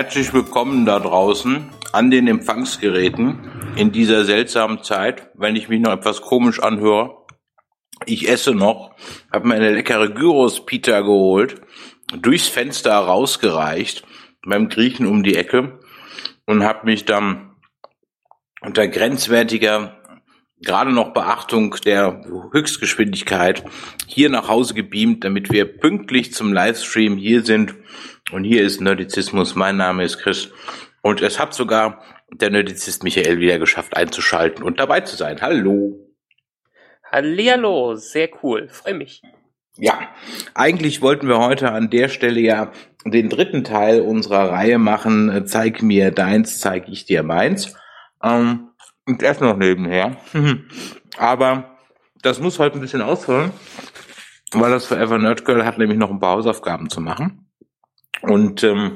Herzlich willkommen da draußen an den Empfangsgeräten in dieser seltsamen Zeit, wenn ich mich noch etwas komisch anhöre. Ich esse noch, habe mir eine leckere Gyros-Pita geholt, durchs Fenster rausgereicht beim Griechen um die Ecke und habe mich dann unter grenzwertiger, gerade noch Beachtung der Höchstgeschwindigkeit hier nach Hause gebeamt, damit wir pünktlich zum Livestream hier sind. Und hier ist Nerdizismus. Mein Name ist Chris. Und es hat sogar der Nerdizist Michael wieder geschafft einzuschalten und dabei zu sein. Hallo. Hallihallo, sehr cool, freue mich. Ja, eigentlich wollten wir heute an der Stelle ja den dritten Teil unserer Reihe machen. Zeig mir deins, zeig ich dir meins. Ähm, und erst noch nebenher. Aber das muss heute ein bisschen ausholen, weil das Forever Nerd Girl hat nämlich noch ein paar Hausaufgaben zu machen. Und ähm,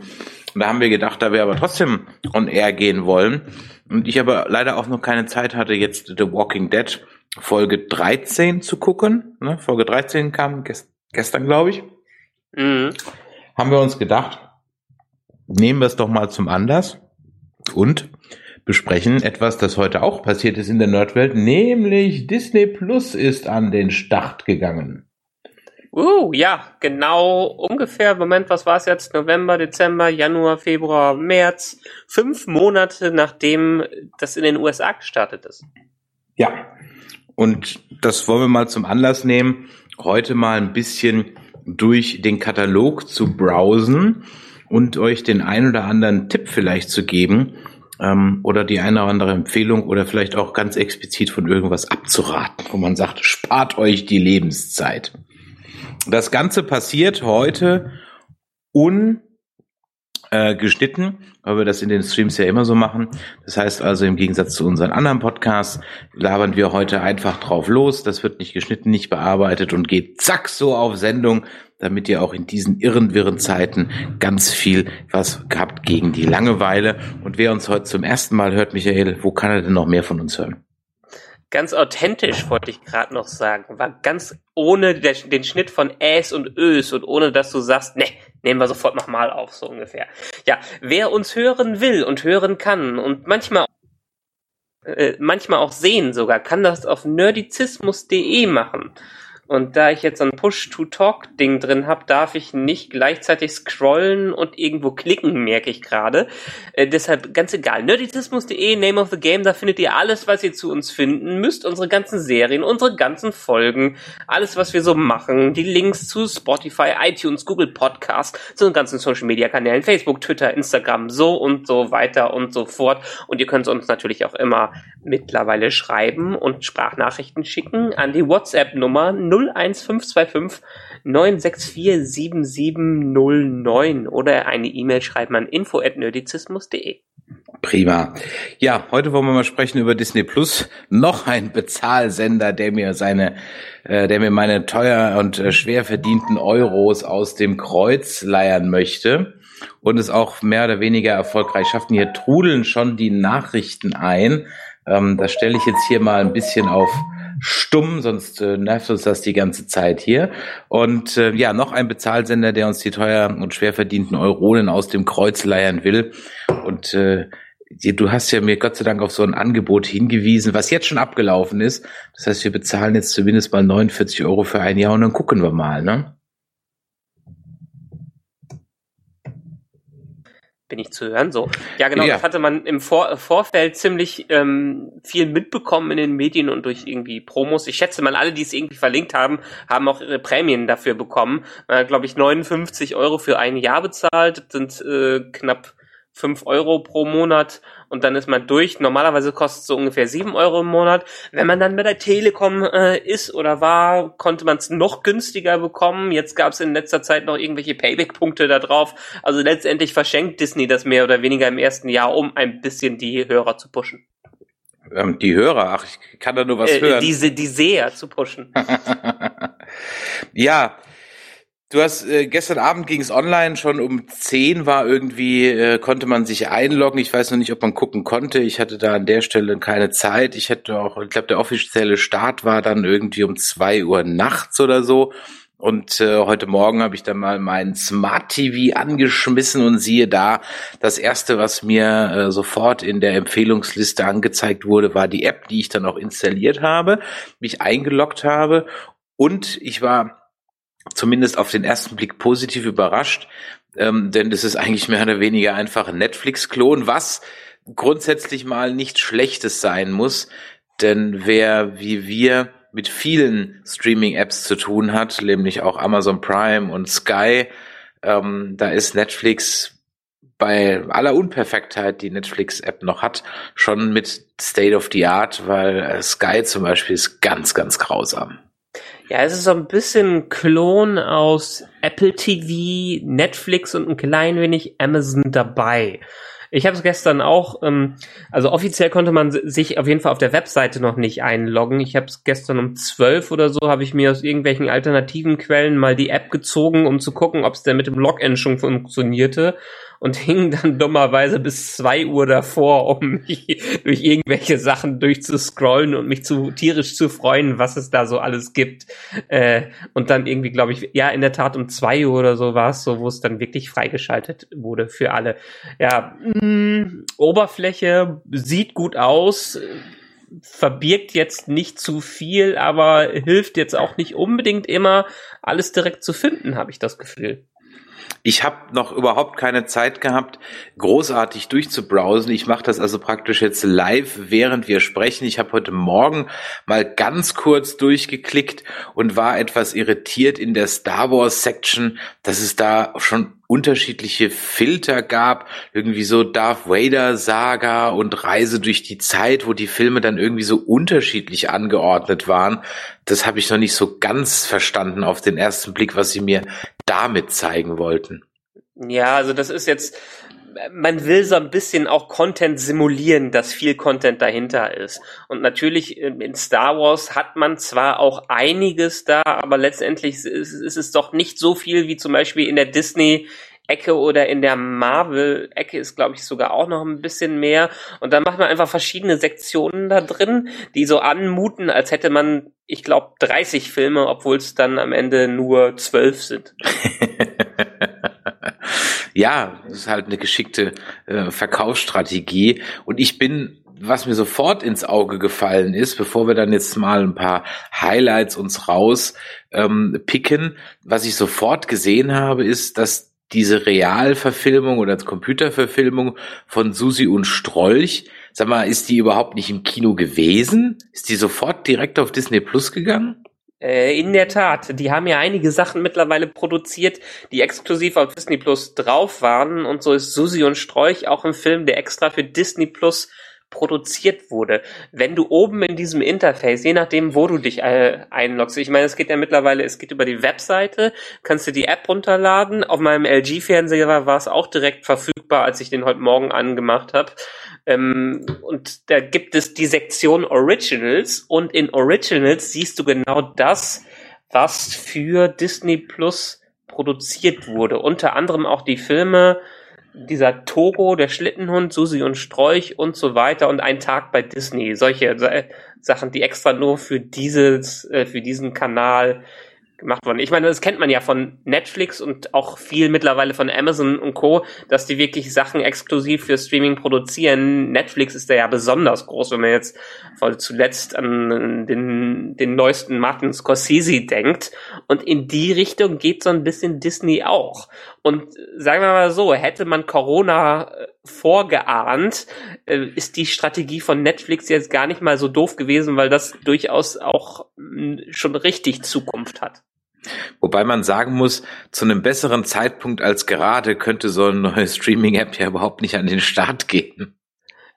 da haben wir gedacht, da wir aber trotzdem on air gehen wollen und ich aber leider auch noch keine Zeit hatte, jetzt The Walking Dead Folge 13 zu gucken. Ne? Folge 13 kam gest gestern, glaube ich. Mhm. Haben wir uns gedacht, nehmen wir es doch mal zum Anlass und besprechen etwas, das heute auch passiert ist in der Nerdwelt, nämlich Disney Plus ist an den Start gegangen. Uh, ja, genau ungefähr, Moment, was war es jetzt? November, Dezember, Januar, Februar, März. Fünf Monate nachdem das in den USA gestartet ist. Ja, und das wollen wir mal zum Anlass nehmen, heute mal ein bisschen durch den Katalog zu browsen und euch den ein oder anderen Tipp vielleicht zu geben ähm, oder die eine oder andere Empfehlung oder vielleicht auch ganz explizit von irgendwas abzuraten, wo man sagt, spart euch die Lebenszeit. Das Ganze passiert heute ungeschnitten, äh, weil wir das in den Streams ja immer so machen. Das heißt also, im Gegensatz zu unseren anderen Podcasts labern wir heute einfach drauf los. Das wird nicht geschnitten, nicht bearbeitet und geht zack so auf Sendung, damit ihr auch in diesen irren, wirren Zeiten ganz viel was gehabt gegen die Langeweile. Und wer uns heute zum ersten Mal hört, Michael, wo kann er denn noch mehr von uns hören? Ganz authentisch, wollte ich gerade noch sagen. War ganz ohne der, den Schnitt von Äs und Ös und ohne dass du sagst, ne, nehmen wir sofort nochmal auf, so ungefähr. Ja, wer uns hören will und hören kann und manchmal äh, manchmal auch sehen sogar, kann das auf nerdizismus.de machen. Und da ich jetzt so ein Push-to-Talk-Ding drin habe, darf ich nicht gleichzeitig scrollen und irgendwo klicken, merke ich gerade. Äh, deshalb ganz egal. Nerdizismus.de, Name of the Game, da findet ihr alles, was ihr zu uns finden müsst. Unsere ganzen Serien, unsere ganzen Folgen, alles, was wir so machen. Die Links zu Spotify, iTunes, Google Podcast, zu den ganzen Social-Media-Kanälen, Facebook, Twitter, Instagram, so und so weiter und so fort. Und ihr könnt uns natürlich auch immer mittlerweile schreiben und Sprachnachrichten schicken an die WhatsApp-Nummer 01525 964 7709 oder eine E-Mail schreiben an info@nerdizismus.de. Prima. Ja, heute wollen wir mal sprechen über Disney Plus. Noch ein Bezahlsender, der mir seine, äh, der mir meine teuer und äh, schwer verdienten Euros aus dem Kreuz leiern möchte und es auch mehr oder weniger erfolgreich schaffen. Hier trudeln schon die Nachrichten ein. Ähm, das stelle ich jetzt hier mal ein bisschen auf stumm, sonst äh, nervt uns das die ganze Zeit hier. Und äh, ja, noch ein Bezahlsender, der uns die teuer und schwer verdienten Euronen aus dem Kreuz leiern will. Und äh, du hast ja mir Gott sei Dank auf so ein Angebot hingewiesen, was jetzt schon abgelaufen ist. Das heißt, wir bezahlen jetzt zumindest mal 49 Euro für ein Jahr und dann gucken wir mal, ne? Bin ich zu hören. So, ja genau, ja. das hatte man im Vor Vorfeld ziemlich ähm, viel mitbekommen in den Medien und durch irgendwie Promos. Ich schätze mal, alle, die es irgendwie verlinkt haben, haben auch ihre Prämien dafür bekommen. Man hat, glaube ich, 59 Euro für ein Jahr bezahlt, das sind äh, knapp 5 Euro pro Monat und dann ist man durch. Normalerweise kostet es so ungefähr 7 Euro im Monat. Wenn man dann bei der Telekom äh, ist oder war, konnte man es noch günstiger bekommen. Jetzt gab es in letzter Zeit noch irgendwelche Payback-Punkte da drauf. Also letztendlich verschenkt Disney das mehr oder weniger im ersten Jahr, um ein bisschen die Hörer zu pushen. Ähm, die Hörer, ach, ich kann da nur was äh, hören. Diese, die Seher zu pushen. ja, Du hast äh, gestern Abend ging es online, schon um 10 war irgendwie, äh, konnte man sich einloggen. Ich weiß noch nicht, ob man gucken konnte. Ich hatte da an der Stelle keine Zeit. Ich hätte auch, ich glaube, der offizielle Start war dann irgendwie um zwei Uhr nachts oder so. Und äh, heute Morgen habe ich dann mal mein Smart TV angeschmissen und siehe da, das erste, was mir äh, sofort in der Empfehlungsliste angezeigt wurde, war die App, die ich dann auch installiert habe, mich eingeloggt habe und ich war zumindest auf den ersten Blick positiv überrascht, ähm, denn das ist eigentlich mehr oder weniger einfach ein Netflix-Klon, was grundsätzlich mal nichts Schlechtes sein muss, denn wer wie wir mit vielen Streaming-Apps zu tun hat, nämlich auch Amazon Prime und Sky, ähm, da ist Netflix bei aller Unperfektheit, die Netflix-App noch hat, schon mit State of the Art, weil äh, Sky zum Beispiel ist ganz, ganz grausam. Ja, es ist so ein bisschen Klon aus Apple TV, Netflix und ein klein wenig Amazon dabei. Ich habe es gestern auch, ähm, also offiziell konnte man sich auf jeden Fall auf der Webseite noch nicht einloggen. Ich habe es gestern um zwölf oder so, habe ich mir aus irgendwelchen alternativen Quellen mal die App gezogen, um zu gucken, ob es denn mit dem Login schon funktionierte und hing dann dummerweise bis zwei Uhr davor, um mich durch irgendwelche Sachen durchzuscrollen und mich zu tierisch zu freuen, was es da so alles gibt. Äh, und dann irgendwie, glaube ich, ja, in der Tat um zwei Uhr oder so war es so, wo es dann wirklich freigeschaltet wurde für alle. Ja, mh, mm, Oberfläche sieht gut aus verbirgt jetzt nicht zu viel, aber hilft jetzt auch nicht unbedingt immer, alles direkt zu finden, habe ich das Gefühl. Ich habe noch überhaupt keine Zeit gehabt, großartig durchzubrowsen. Ich mache das also praktisch jetzt live, während wir sprechen. Ich habe heute Morgen mal ganz kurz durchgeklickt und war etwas irritiert in der Star Wars Section, dass es da schon unterschiedliche Filter gab, irgendwie so Darth Vader Saga und Reise durch die Zeit, wo die Filme dann irgendwie so unterschiedlich angeordnet waren. Das habe ich noch nicht so ganz verstanden auf den ersten Blick, was sie mir damit zeigen wollten. Ja, also das ist jetzt, man will so ein bisschen auch Content simulieren, dass viel Content dahinter ist. Und natürlich in Star Wars hat man zwar auch einiges da, aber letztendlich ist, ist es doch nicht so viel wie zum Beispiel in der Disney Ecke oder in der Marvel-Ecke ist, glaube ich, sogar auch noch ein bisschen mehr. Und dann macht man einfach verschiedene Sektionen da drin, die so anmuten, als hätte man, ich glaube, 30 Filme, obwohl es dann am Ende nur 12 sind. ja, das ist halt eine geschickte äh, Verkaufsstrategie. Und ich bin was mir sofort ins Auge gefallen ist, bevor wir dann jetzt mal ein paar Highlights uns raus ähm, was ich sofort gesehen habe, ist, dass diese Realverfilmung oder Computerverfilmung von Susi und Strolch, sag mal, ist die überhaupt nicht im Kino gewesen? Ist die sofort direkt auf Disney Plus gegangen? Äh, in der Tat, die haben ja einige Sachen mittlerweile produziert, die exklusiv auf Disney Plus drauf waren und so ist Susi und Strolch auch ein Film, der extra für Disney Plus produziert wurde. Wenn du oben in diesem Interface, je nachdem, wo du dich äh, einloggst, ich meine, es geht ja mittlerweile, es geht über die Webseite, kannst du die App runterladen. Auf meinem LG-Fernseher war es auch direkt verfügbar, als ich den heute Morgen angemacht habe. Ähm, und da gibt es die Sektion Originals und in Originals siehst du genau das, was für Disney Plus produziert wurde. Unter anderem auch die Filme, dieser Togo, der Schlittenhund, Susi und Strolch und so weiter und ein Tag bei Disney. Solche Sachen, die extra nur für dieses, äh, für diesen Kanal gemacht worden. Ich meine, das kennt man ja von Netflix und auch viel mittlerweile von Amazon und Co., dass die wirklich Sachen exklusiv für Streaming produzieren. Netflix ist da ja besonders groß, wenn man jetzt voll zuletzt an den, den neuesten Martin Scorsese denkt. Und in die Richtung geht so ein bisschen Disney auch. Und sagen wir mal so, hätte man Corona äh, vorgeahnt, äh, ist die Strategie von Netflix jetzt gar nicht mal so doof gewesen, weil das durchaus auch schon richtig Zukunft hat. Wobei man sagen muss, zu einem besseren Zeitpunkt als gerade könnte so eine neue Streaming-App ja überhaupt nicht an den Start gehen.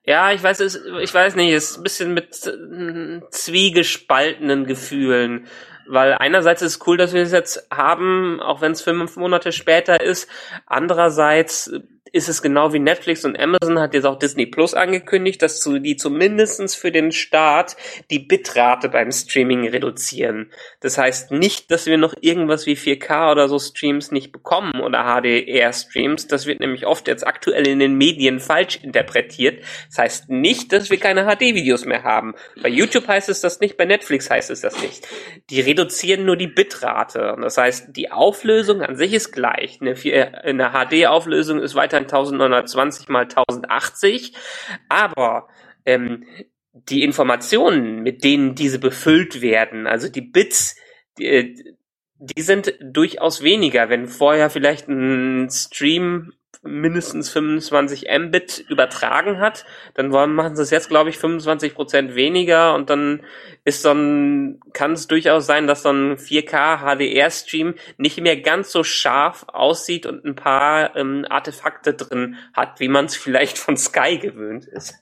Ja, ich weiß es, ich weiß nicht, es ist ein bisschen mit äh, zwiegespaltenen Gefühlen. Weil einerseits ist es cool, dass wir es jetzt haben, auch wenn es fünf Monate später ist. Andererseits ist es genau wie Netflix und Amazon hat jetzt auch Disney Plus angekündigt, dass die zumindestens für den Start die Bitrate beim Streaming reduzieren. Das heißt nicht, dass wir noch irgendwas wie 4K oder so Streams nicht bekommen oder HDR-Streams. Das wird nämlich oft jetzt aktuell in den Medien falsch interpretiert. Das heißt nicht, dass wir keine HD-Videos mehr haben. Bei YouTube heißt es das nicht, bei Netflix heißt es das nicht. Die reduzieren nur die Bitrate. Das heißt, die Auflösung an sich ist gleich. Eine, eine HD-Auflösung ist weiterhin 1920 mal 1080, aber ähm, die Informationen, mit denen diese befüllt werden, also die Bits, die, äh, die sind durchaus weniger. Wenn vorher vielleicht ein Stream mindestens 25 Mbit übertragen hat, dann wollen, machen sie es jetzt, glaube ich, 25 Prozent weniger und dann ist dann, kann es durchaus sein, dass so ein 4K HDR-Stream nicht mehr ganz so scharf aussieht und ein paar ähm, Artefakte drin hat, wie man es vielleicht von Sky gewöhnt ist.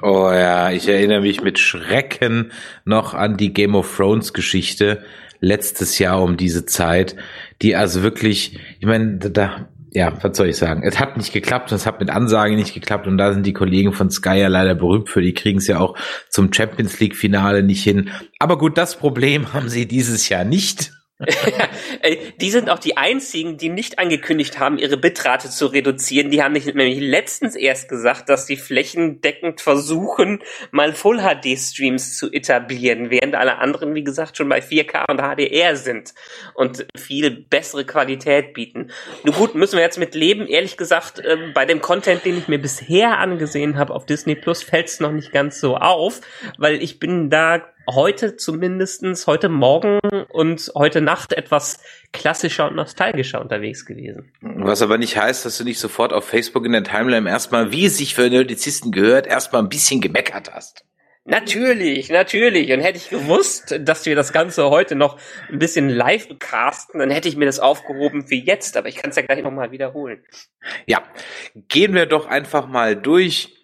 Oh ja, ich erinnere mich mit Schrecken noch an die Game of Thrones Geschichte letztes Jahr um diese Zeit, die also wirklich, ich meine, da, ja, was soll ich sagen? Es hat nicht geklappt und es hat mit Ansage nicht geklappt und da sind die Kollegen von Sky ja leider berühmt für. Die kriegen es ja auch zum Champions League Finale nicht hin. Aber gut, das Problem haben sie dieses Jahr nicht. Die sind auch die einzigen, die nicht angekündigt haben, ihre Bitrate zu reduzieren. Die haben nämlich letztens erst gesagt, dass sie flächendeckend versuchen, mal Full HD Streams zu etablieren, während alle anderen, wie gesagt, schon bei 4K und HDR sind und viel bessere Qualität bieten. Nun gut, müssen wir jetzt mit leben. Ehrlich gesagt, äh, bei dem Content, den ich mir bisher angesehen habe auf Disney Plus, fällt es noch nicht ganz so auf, weil ich bin da heute zumindestens heute Morgen und heute Nacht etwas klassischer und nostalgischer unterwegs gewesen. Was aber nicht heißt, dass du nicht sofort auf Facebook in der Timeline erstmal, wie es sich für Nerdizisten gehört, erstmal ein bisschen gemeckert hast. Natürlich, natürlich. Und hätte ich gewusst, dass wir das Ganze heute noch ein bisschen live casten, dann hätte ich mir das aufgehoben für jetzt. Aber ich kann es ja gleich nochmal wiederholen. Ja, gehen wir doch einfach mal durch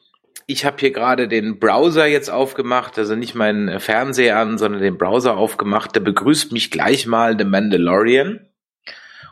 ich habe hier gerade den Browser jetzt aufgemacht, also nicht meinen Fernseher an, sondern den Browser aufgemacht. Der begrüßt mich gleich mal The Mandalorian.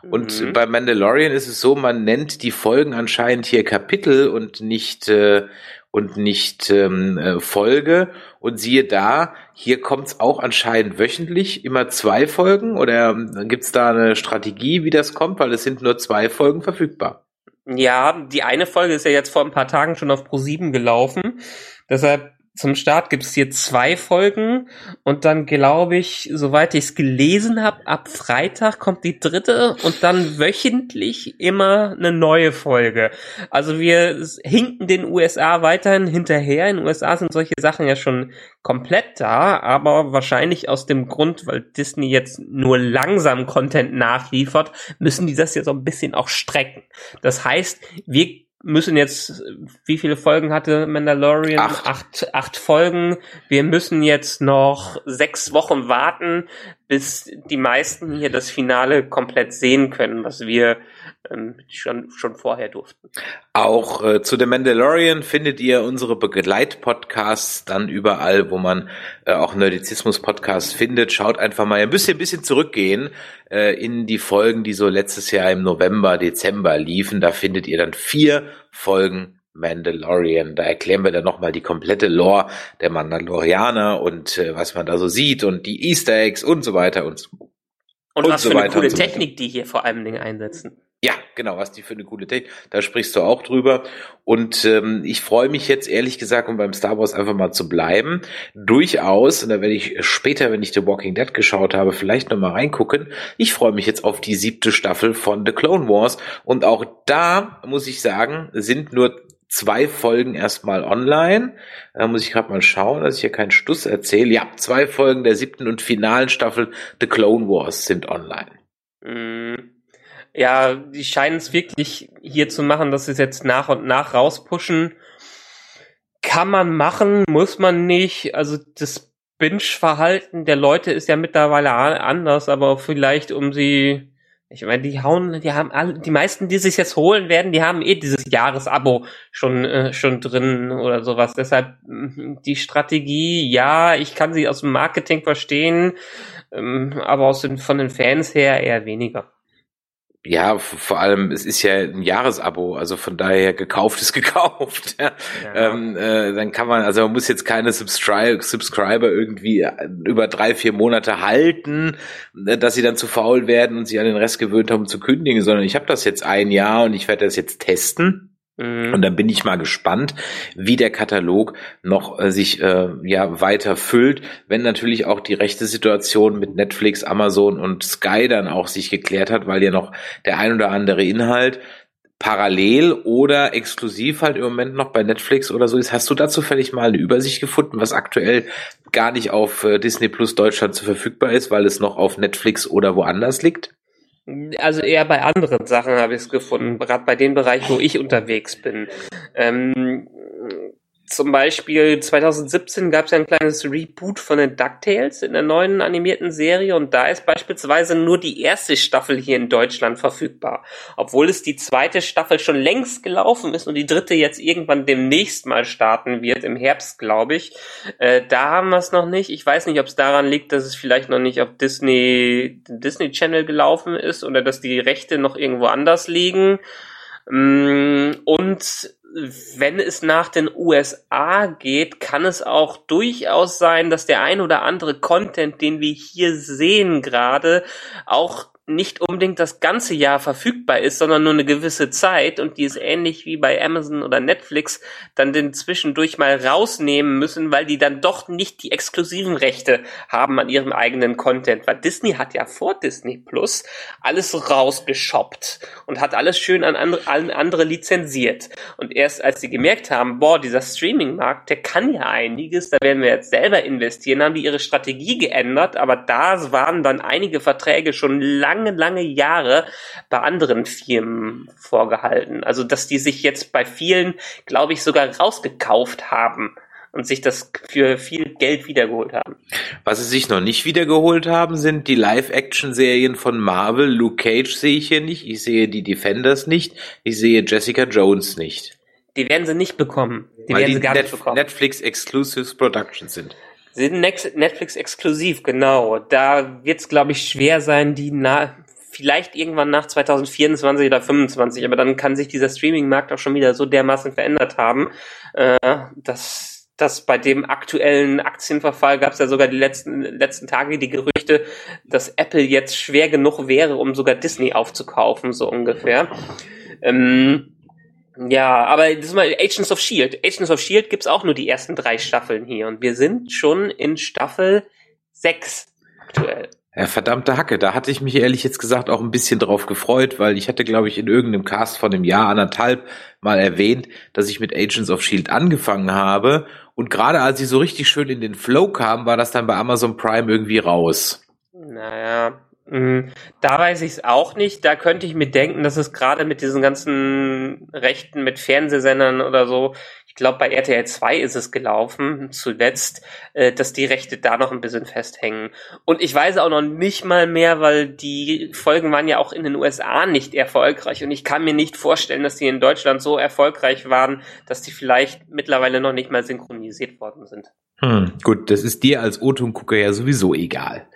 Und mhm. bei Mandalorian ist es so, man nennt die Folgen anscheinend hier Kapitel und nicht äh, und nicht ähm, äh, Folge. Und siehe da, hier kommt's auch anscheinend wöchentlich immer zwei Folgen oder äh, gibt's da eine Strategie, wie das kommt, weil es sind nur zwei Folgen verfügbar. Ja, die eine Folge ist ja jetzt vor ein paar Tagen schon auf Pro7 gelaufen. Deshalb zum Start gibt es hier zwei Folgen und dann glaube ich, soweit ich es gelesen habe, ab Freitag kommt die dritte und dann wöchentlich immer eine neue Folge. Also wir hinken den USA weiterhin hinterher. In den USA sind solche Sachen ja schon komplett da, aber wahrscheinlich aus dem Grund, weil Disney jetzt nur langsam Content nachliefert, müssen die das jetzt so ein bisschen auch strecken. Das heißt, wir müssen jetzt, wie viele Folgen hatte Mandalorian? Acht. acht. Acht Folgen. Wir müssen jetzt noch sechs Wochen warten, bis die meisten hier das Finale komplett sehen können, was wir ähm, schon, schon vorher durften. Auch äh, zu The Mandalorian findet ihr unsere Begleitpodcasts dann überall, wo man äh, auch Nerdizismus-Podcasts findet. Schaut einfach mal, ihr müsst ein bisschen zurückgehen äh, in die Folgen, die so letztes Jahr im November, Dezember liefen. Da findet ihr dann vier Folgen Mandalorian. Da erklären wir dann nochmal die komplette Lore der Mandalorianer und äh, was man da so sieht und die Easter Eggs und so weiter und so und, und was so für eine coole so Technik die hier vor allem Dingen einsetzen. Ja, genau, was die für eine coole Technik. Da sprichst du auch drüber. Und ähm, ich freue mich jetzt ehrlich gesagt, um beim Star Wars einfach mal zu bleiben, durchaus, und da werde ich später, wenn ich The Walking Dead geschaut habe, vielleicht nochmal reingucken. Ich freue mich jetzt auf die siebte Staffel von The Clone Wars. Und auch da, muss ich sagen, sind nur zwei Folgen erstmal online. Da muss ich gerade mal schauen, dass ich hier keinen Stuss erzähle. Ja, zwei Folgen der siebten und finalen Staffel The Clone Wars sind online. Mm. Ja, die scheinen es wirklich hier zu machen, dass sie es jetzt nach und nach rauspushen. Kann man machen, muss man nicht. Also das Binge-Verhalten der Leute ist ja mittlerweile anders, aber vielleicht um sie ich meine, die hauen, die haben alle, die meisten, die sich jetzt holen werden, die haben eh dieses Jahresabo schon äh, schon drin oder sowas. Deshalb mm, die Strategie, ja, ich kann sie aus dem Marketing verstehen, ähm, aber aus den von den Fans her eher weniger. Ja, vor allem, es ist ja ein Jahresabo, also von daher gekauft ist gekauft. Ja. Ähm, äh, dann kann man, also man muss jetzt keine Subscribe, Subscriber irgendwie über drei, vier Monate halten, äh, dass sie dann zu faul werden und sich an den Rest gewöhnt haben zu kündigen, sondern ich habe das jetzt ein Jahr und ich werde das jetzt testen. Und dann bin ich mal gespannt, wie der Katalog noch äh, sich äh, ja weiter füllt, wenn natürlich auch die rechte Situation mit Netflix, Amazon und Sky dann auch sich geklärt hat, weil ja noch der ein oder andere Inhalt parallel oder exklusiv halt im Moment noch bei Netflix oder so ist. Hast du dazu zufällig mal eine Übersicht gefunden, was aktuell gar nicht auf äh, Disney Plus Deutschland zu verfügbar ist, weil es noch auf Netflix oder woanders liegt? Also eher bei anderen Sachen habe ich es gefunden, gerade bei den Bereichen, wo ich unterwegs bin. Ähm, zum Beispiel 2017 gab es ja ein kleines Reboot von den DuckTales in der neuen animierten Serie und da ist beispielsweise nur die erste Staffel hier in Deutschland verfügbar. Obwohl es die zweite Staffel schon längst gelaufen ist und die dritte jetzt irgendwann demnächst mal starten wird, im Herbst, glaube ich. Äh, da haben wir es noch nicht. Ich weiß nicht, ob es daran liegt, dass es vielleicht noch nicht auf Disney, Disney Channel gelaufen ist oder dass die Rechte noch irgendwo anders liegen. Mm, und wenn es nach den USA geht, kann es auch durchaus sein, dass der ein oder andere Content, den wir hier sehen gerade, auch nicht unbedingt das ganze Jahr verfügbar ist, sondern nur eine gewisse Zeit und die ist ähnlich wie bei Amazon oder Netflix dann den zwischendurch mal rausnehmen müssen, weil die dann doch nicht die exklusiven Rechte haben an ihrem eigenen Content. Weil Disney hat ja vor Disney Plus alles rausgeshoppt und hat alles schön an andere, an andere lizenziert. Und erst als sie gemerkt haben, boah, dieser Streaming-Markt, der kann ja einiges, da werden wir jetzt selber investieren, haben die ihre Strategie geändert, aber da waren dann einige Verträge schon lange lange, lange Jahre bei anderen Firmen vorgehalten. Also, dass die sich jetzt bei vielen, glaube ich, sogar rausgekauft haben und sich das für viel Geld wiedergeholt haben. Was sie sich noch nicht wiedergeholt haben, sind die Live-Action-Serien von Marvel. Luke Cage sehe ich hier nicht, ich sehe die Defenders nicht, ich sehe Jessica Jones nicht. Die werden sie nicht bekommen. Die Weil werden die sie gar Net nicht bekommen. Netflix Exclusives Productions sind. Sind Netflix exklusiv, genau. Da wird es, glaube ich, schwer sein, die na vielleicht irgendwann nach 2024 oder 2025, aber dann kann sich dieser Streaming-Markt auch schon wieder so dermaßen verändert haben, äh, dass dass bei dem aktuellen Aktienverfall gab es ja sogar die letzten letzten Tage die Gerüchte, dass Apple jetzt schwer genug wäre, um sogar Disney aufzukaufen, so ungefähr. Ähm, ja, aber das ist mal Agents of Shield. Agents of Shield gibt's auch nur die ersten drei Staffeln hier und wir sind schon in Staffel 6 aktuell. Ja, verdammte Hacke, da hatte ich mich ehrlich jetzt gesagt auch ein bisschen drauf gefreut, weil ich hatte, glaube ich, in irgendeinem Cast von einem Jahr, anderthalb mal erwähnt, dass ich mit Agents of Shield angefangen habe und gerade als ich so richtig schön in den Flow kam, war das dann bei Amazon Prime irgendwie raus. Naja. Da weiß ich es auch nicht. Da könnte ich mir denken, dass es gerade mit diesen ganzen Rechten mit Fernsehsendern oder so, ich glaube bei RTL 2 ist es gelaufen, zuletzt, äh, dass die Rechte da noch ein bisschen festhängen. Und ich weiß auch noch nicht mal mehr, weil die Folgen waren ja auch in den USA nicht erfolgreich und ich kann mir nicht vorstellen, dass die in Deutschland so erfolgreich waren, dass die vielleicht mittlerweile noch nicht mal synchronisiert worden sind. Hm, gut, das ist dir als O-Ton-Gucker ja sowieso egal.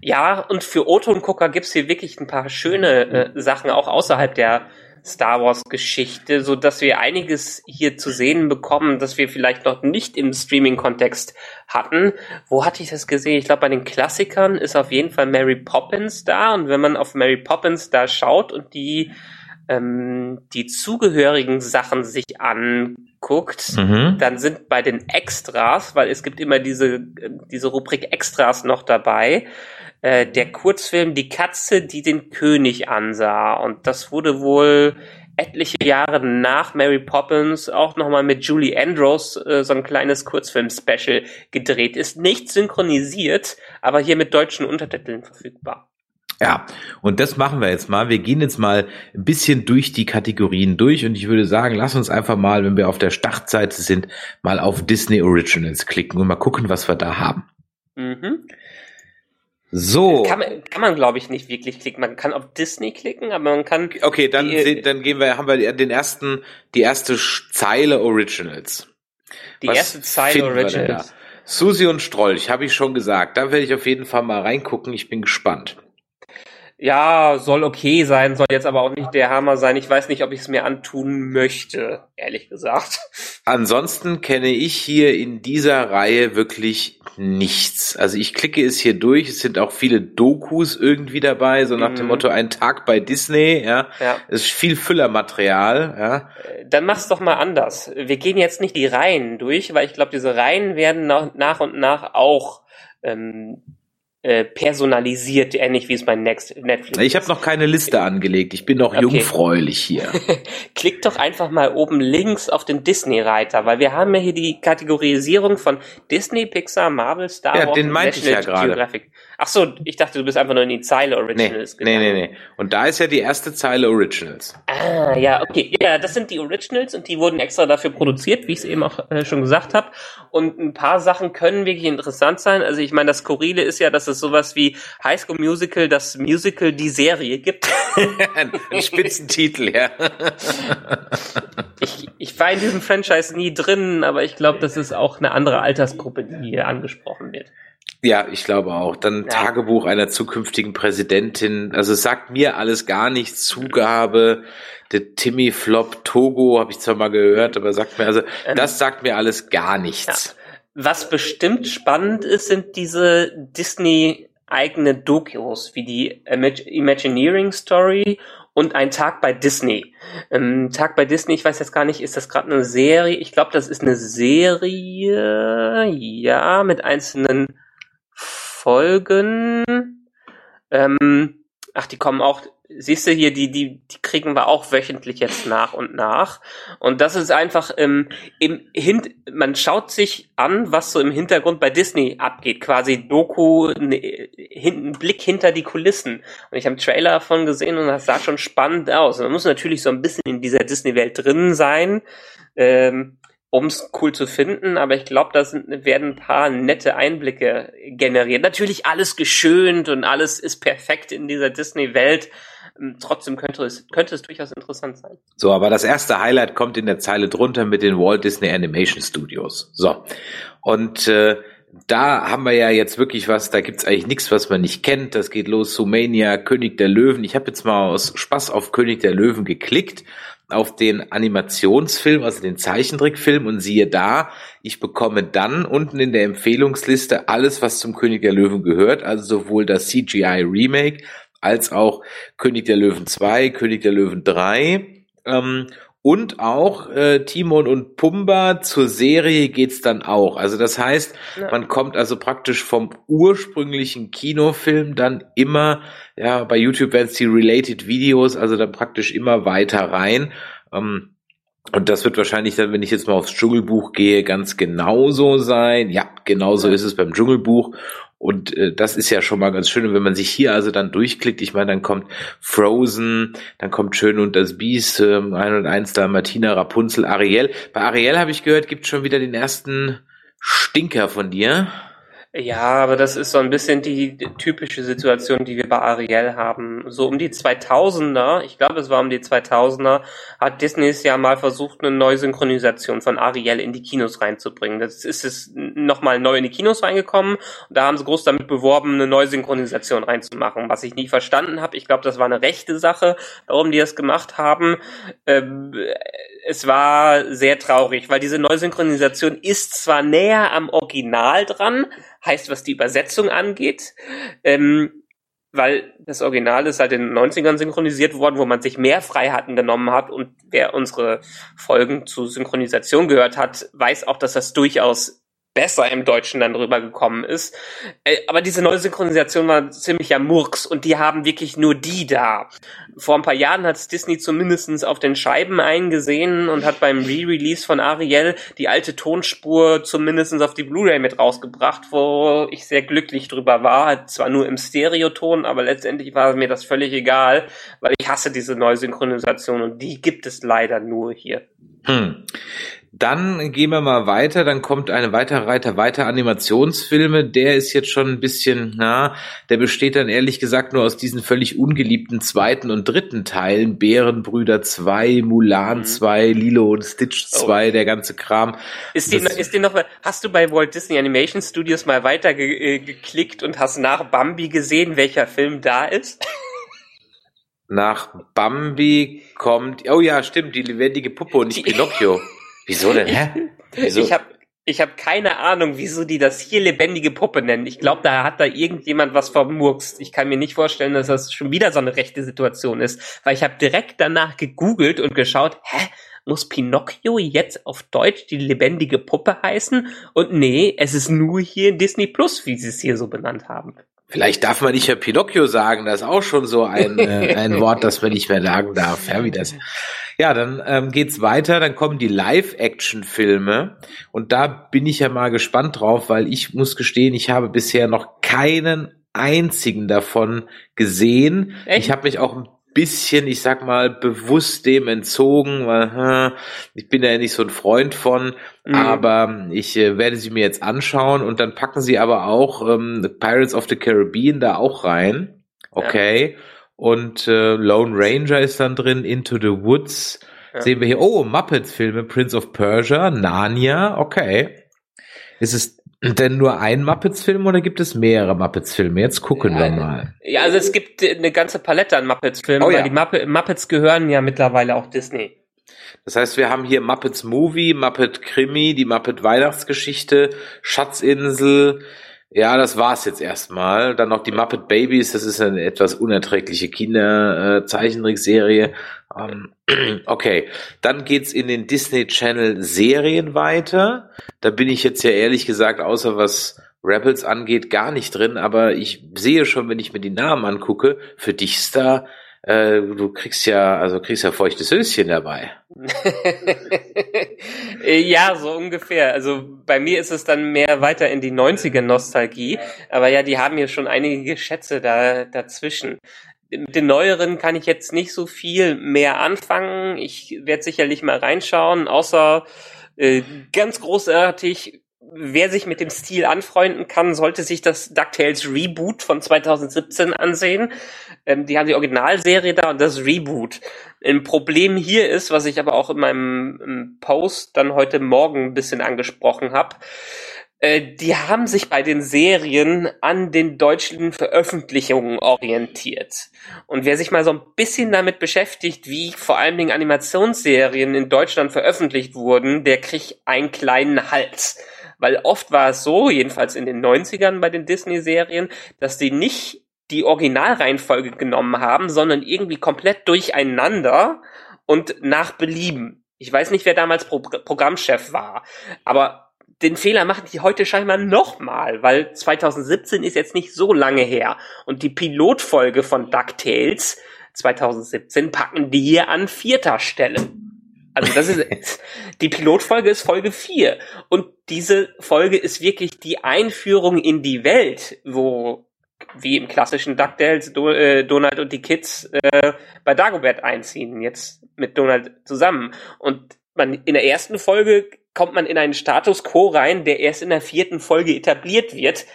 Ja, und für O-Ton-Gucker gibt's hier wirklich ein paar schöne äh, Sachen, auch außerhalb der Star Wars-Geschichte, so dass wir einiges hier zu sehen bekommen, das wir vielleicht noch nicht im Streaming-Kontext hatten. Wo hatte ich das gesehen? Ich glaube, bei den Klassikern ist auf jeden Fall Mary Poppins da. Und wenn man auf Mary Poppins da schaut und die ähm, die zugehörigen Sachen sich anguckt, mhm. dann sind bei den Extras, weil es gibt immer diese, diese Rubrik Extras noch dabei, äh, der Kurzfilm Die Katze, die den König ansah. Und das wurde wohl etliche Jahre nach Mary Poppins auch nochmal mit Julie Andrews äh, so ein kleines Kurzfilm-Special gedreht. Ist nicht synchronisiert, aber hier mit deutschen Untertiteln verfügbar. Ja, und das machen wir jetzt mal. Wir gehen jetzt mal ein bisschen durch die Kategorien durch und ich würde sagen, lass uns einfach mal, wenn wir auf der Startseite sind, mal auf Disney Originals klicken und mal gucken, was wir da haben. Mhm. So. Kann man, kann man glaube ich, nicht wirklich klicken. Man kann auf Disney klicken, aber man kann. Okay, dann, die, dann gehen wir, haben wir den ersten, die erste Zeile Originals. Die was erste Zeile Originals. Susi und Strolch, habe ich schon gesagt. Da werde ich auf jeden Fall mal reingucken. Ich bin gespannt. Ja, soll okay sein, soll jetzt aber auch nicht der Hammer sein. Ich weiß nicht, ob ich es mir antun möchte, ehrlich gesagt. Ansonsten kenne ich hier in dieser Reihe wirklich nichts. Also ich klicke es hier durch. Es sind auch viele Dokus irgendwie dabei, so nach mhm. dem Motto ein Tag bei Disney. Ja, ja. es ist viel Füllermaterial. Ja. Äh, dann mach's doch mal anders. Wir gehen jetzt nicht die Reihen durch, weil ich glaube, diese Reihen werden nach und nach auch ähm, äh, personalisiert, ähnlich wie es bei Next, Netflix Ich habe noch keine Liste angelegt. Ich bin noch okay. jungfräulich hier. Klickt doch einfach mal oben links auf den Disney-Reiter, weil wir haben ja hier die Kategorisierung von Disney, Pixar, Marvel, Star Wars, ja, den meinte ich ja gerade. Ach so, ich dachte, du bist einfach nur in die Zeile Originals nee, gegangen. Nee, nee, nee. Und da ist ja die erste Zeile Originals. Ah, ja, okay. Ja, das sind die Originals und die wurden extra dafür produziert, wie ich es eben auch äh, schon gesagt habe. Und ein paar Sachen können wirklich interessant sein. Also ich meine, das Skurrile ist ja, dass es sowas wie High School Musical, das Musical die Serie gibt. ein Spitzentitel, ja. ich, ich war in diesem Franchise nie drin, aber ich glaube, das ist auch eine andere Altersgruppe, die hier angesprochen wird. Ja, ich glaube auch. Dann ja. Tagebuch einer zukünftigen Präsidentin. Also sagt mir alles gar nichts. Zugabe, der Timmy Flop Togo habe ich zwar mal gehört, aber sagt mir also, ähm, das sagt mir alles gar nichts. Ja. Was bestimmt spannend ist, sind diese Disney eigene Dokus, wie die Imagineering Story und ein Tag bei Disney. Ähm, Tag bei Disney, ich weiß jetzt gar nicht, ist das gerade eine Serie? Ich glaube, das ist eine Serie, ja, mit einzelnen Folgen. Ähm, ach, die kommen auch, siehst du hier, die, die, die kriegen wir auch wöchentlich jetzt nach und nach. Und das ist einfach ähm, im Hint, man schaut sich an, was so im Hintergrund bei Disney abgeht, quasi Doku, ne, ein Blick hinter die Kulissen. Und ich habe einen Trailer davon gesehen und das sah schon spannend aus. man muss natürlich so ein bisschen in dieser Disney-Welt drin sein. Ähm, um es cool zu finden, aber ich glaube, da sind, werden ein paar nette Einblicke generiert. Natürlich alles geschönt und alles ist perfekt in dieser Disney-Welt. Ähm, trotzdem könnte es, könnte es durchaus interessant sein. So, aber das erste Highlight kommt in der Zeile drunter mit den Walt Disney Animation Studios. So. Und äh, da haben wir ja jetzt wirklich was, da gibt's eigentlich nichts, was man nicht kennt. Das geht los, Sumania, König der Löwen. Ich habe jetzt mal aus Spaß auf König der Löwen geklickt auf den Animationsfilm, also den Zeichentrickfilm und siehe da, ich bekomme dann unten in der Empfehlungsliste alles, was zum König der Löwen gehört, also sowohl das CGI Remake als auch König der Löwen 2, König der Löwen 3 ähm, und auch äh, Timon und Pumba zur Serie geht's dann auch. Also das heißt, ja. man kommt also praktisch vom ursprünglichen Kinofilm dann immer, ja, bei YouTube werden es die Related Videos, also dann praktisch immer weiter rein. Ähm, und das wird wahrscheinlich dann, wenn ich jetzt mal aufs Dschungelbuch gehe, ganz genauso sein. Ja, genauso ist es beim Dschungelbuch. Und äh, das ist ja schon mal ganz schön. Und wenn man sich hier also dann durchklickt, ich meine, dann kommt Frozen, dann kommt Schön und das Biest, äh, ein und eins da, Martina, Rapunzel, Ariel. Bei Ariel habe ich gehört, gibt schon wieder den ersten Stinker von dir. Ja, aber das ist so ein bisschen die typische Situation, die wir bei Ariel haben. So um die 2000er, ich glaube, es war um die 2000er, hat Disney es ja mal versucht, eine Neusynchronisation von Ariel in die Kinos reinzubringen. Das ist es nochmal neu in die Kinos reingekommen. Da haben sie groß damit beworben, eine Neusynchronisation reinzumachen. Was ich nie verstanden habe, ich glaube, das war eine rechte Sache, warum die das gemacht haben. Ähm, es war sehr traurig, weil diese Neusynchronisation ist zwar näher am Original dran, heißt, was die Übersetzung angeht, ähm, weil das Original ist halt in den 90ern synchronisiert worden, wo man sich mehr Freiheiten genommen hat und wer unsere Folgen zu Synchronisation gehört hat, weiß auch, dass das durchaus besser im Deutschen dann rübergekommen ist. Äh, aber diese neue Synchronisation war ziemlicher Murks und die haben wirklich nur die da. Vor ein paar Jahren hat Disney zumindestens auf den Scheiben eingesehen und hat beim Re-Release von Ariel die alte Tonspur zumindestens auf die Blu-ray mit rausgebracht, wo ich sehr glücklich drüber war. Zwar nur im Stereoton, aber letztendlich war mir das völlig egal, weil ich hasse diese neue Synchronisation und die gibt es leider nur hier. Hm. Dann gehen wir mal weiter, dann kommt eine weitere Reiter weiter Animationsfilme, der ist jetzt schon ein bisschen, na, der besteht dann ehrlich gesagt nur aus diesen völlig ungeliebten zweiten und dritten Teilen, Bärenbrüder 2, Mulan 2, mhm. Lilo und Stitch 2, oh. der ganze Kram. Ist die, ist die noch, hast du bei Walt Disney Animation Studios mal weiter ge, äh, geklickt und hast nach Bambi gesehen, welcher Film da ist? Nach Bambi kommt, oh ja, stimmt, die lebendige Puppe und nicht Die- Pinocchio. Wieso denn? Hä? Wieso? Ich habe ich hab keine Ahnung, wieso die das hier lebendige Puppe nennen. Ich glaube, da hat da irgendjemand was vermurkst. Ich kann mir nicht vorstellen, dass das schon wieder so eine rechte Situation ist, weil ich habe direkt danach gegoogelt und geschaut, hä, muss Pinocchio jetzt auf Deutsch die lebendige Puppe heißen? Und nee, es ist nur hier in Disney Plus, wie sie es hier so benannt haben. Vielleicht darf man nicht mehr Pinocchio sagen, das ist auch schon so ein, äh, ein Wort, das man nicht mehr sagen darf. Ja, wie das. Ja, dann ähm, geht's weiter, dann kommen die Live-Action-Filme und da bin ich ja mal gespannt drauf, weil ich muss gestehen, ich habe bisher noch keinen einzigen davon gesehen. Echt? Ich habe mich auch ein bisschen, ich sag mal, bewusst dem entzogen, weil hm, ich bin ja nicht so ein Freund von, Mhm. aber ich äh, werde sie mir jetzt anschauen und dann packen sie aber auch ähm, Pirates of the Caribbean da auch rein. Okay. Und äh, Lone Ranger ist dann drin, Into the Woods. Ja. Sehen wir hier, oh, Muppets-Filme, Prince of Persia, Narnia, okay. Ist es denn nur ein Muppets-Film oder gibt es mehrere Muppets-Filme? Jetzt gucken wir Ja, mal. Ja, also es gibt äh, eine ganze Palette an Muppets-Filmen, Oh ja. weil die Muppe Muppets gehören ja mittlerweile auch Disney. Das heißt, wir haben hier Muppets Movie, Muppet Krimi, die Muppet Weihnachtsgeschichte, Schatzinsel. Ja, das war's jetzt erstmal. Dann noch die Muppet Babies, das ist eine etwas unerträgliche Kinder-Zeichentrickserie. Ähm, okay, dann geht's in den Disney Channel Serien weiter. Da bin ich jetzt ja ehrlich gesagt, außer was Rebels angeht, gar nicht drin, aber ich sehe schon, wenn ich mir die Namen angucke, für dich da, äh, du kriegst ja, also kriegst ja feuchtes Höschen dabei. Ja, so ungefähr. Also bei mir ist es dann mehr weiter in die 90er Nostalgie. Aber ja, die haben hier schon einige Schätze da, dazwischen. Mit den neueren kann ich jetzt nicht so viel mehr anfangen. Ich werde sicherlich mal reinschauen, außer äh, ganz großartig. Wer sich mit dem Stil anfreunden kann, sollte sich das DuckTales Reboot von 2017 ansehen. Ähm, die haben die Originalserie da und das Reboot. Ein Problem hier ist, was ich aber auch in meinem Post dann heute Morgen ein bisschen angesprochen habe, äh, die haben sich bei den Serien an den deutschen Veröffentlichungen orientiert. Und wer sich mal so ein bisschen damit beschäftigt, wie vor allen Dingen Animationsserien in Deutschland veröffentlicht wurden, der kriegt einen kleinen Hals. Weil oft war es so, jedenfalls in den 90ern bei den Disney-Serien, dass die nicht die Originalreihenfolge genommen haben, sondern irgendwie komplett durcheinander und nach Belieben. Ich weiß nicht, wer damals Pro Programmchef war, aber den Fehler machen die heute scheinbar nochmal, weil 2017 ist jetzt nicht so lange her und die Pilotfolge von DuckTales 2017 packen die hier an vierter Stelle. Also das ist die Pilotfolge ist Folge 4 und diese Folge ist wirklich die Einführung in die Welt, wo wie im klassischen DuckTales Do äh, Donald und die Kids äh, bei Dagobert einziehen, jetzt mit Donald zusammen. Und man in der ersten Folge kommt man in einen Status quo rein, der erst in der vierten Folge etabliert wird,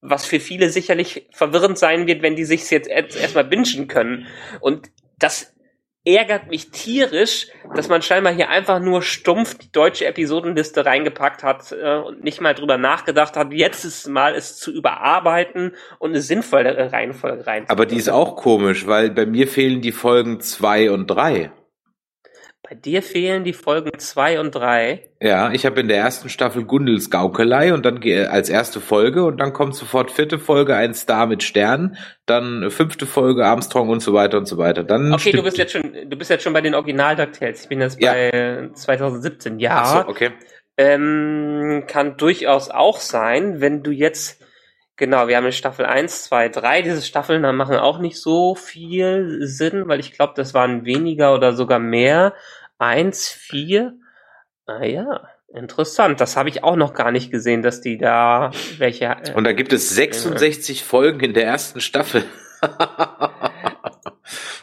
was für viele sicherlich verwirrend sein wird, wenn die sich jetzt erst- erstmal bingen können. Und das ärgert mich tierisch, dass man scheinbar hier einfach nur stumpf die deutsche Episodenliste reingepackt hat äh, und nicht mal drüber nachgedacht hat, jetzt ist mal es zu überarbeiten und eine sinnvolle Reihenfolge rein. Aber die ist auch komisch, weil bei mir fehlen die Folgen zwei und drei. Dir fehlen die Folgen zwei und drei. Ja, ich habe in der ersten Staffel Gundels Gaukelei und dann als erste Folge und dann kommt sofort vierte Folge ein Star mit Sternen, dann fünfte Folge Armstrong und so weiter und so weiter. Dann Okay, du bist jetzt schon, du bist jetzt schon bei den Original DuckTales. Ich bin jetzt Ja. bei äh, 2017. Ja, so, okay. ähm, kann durchaus auch sein, wenn du jetzt, genau, wir haben in Staffel 1, 2, 3, diese Staffeln machen auch nicht so viel Sinn, weil ich glaube, das waren weniger oder sogar mehr. 1, 4, ah ja, interessant. Das habe ich auch noch gar nicht gesehen, dass die da welche. äh, Und da gibt es 66 Folgen in der ersten Staffel.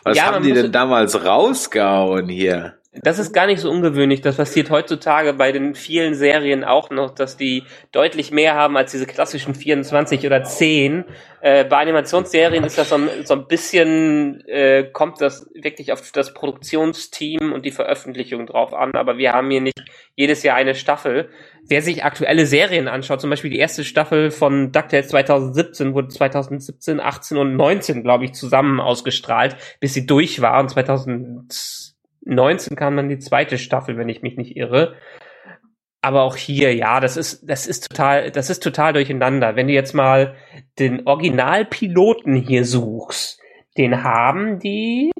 Was Ja, haben die denn damals rausgehauen hier? Das ist gar nicht so ungewöhnlich. Das passiert heutzutage bei den vielen Serien auch noch, dass die deutlich mehr haben als diese klassischen 24 oder 10. Äh, bei Animationsserien ist das so ein, so ein bisschen, äh, kommt das wirklich auf das Produktionsteam und die Veröffentlichung drauf an. Aber wir haben hier nicht jedes Jahr eine Staffel. Wer sich aktuelle Serien anschaut, zum Beispiel die erste Staffel von DuckTales 2017 wurde 2017, 18 und 19, glaube ich, zusammen ausgestrahlt, bis sie durch war. Und 2019 kam dann die zweite Staffel, wenn ich mich nicht irre. Aber auch hier, ja, das ist, das ist total, das ist total durcheinander. Wenn du jetzt mal den Originalpiloten hier suchst, den haben die,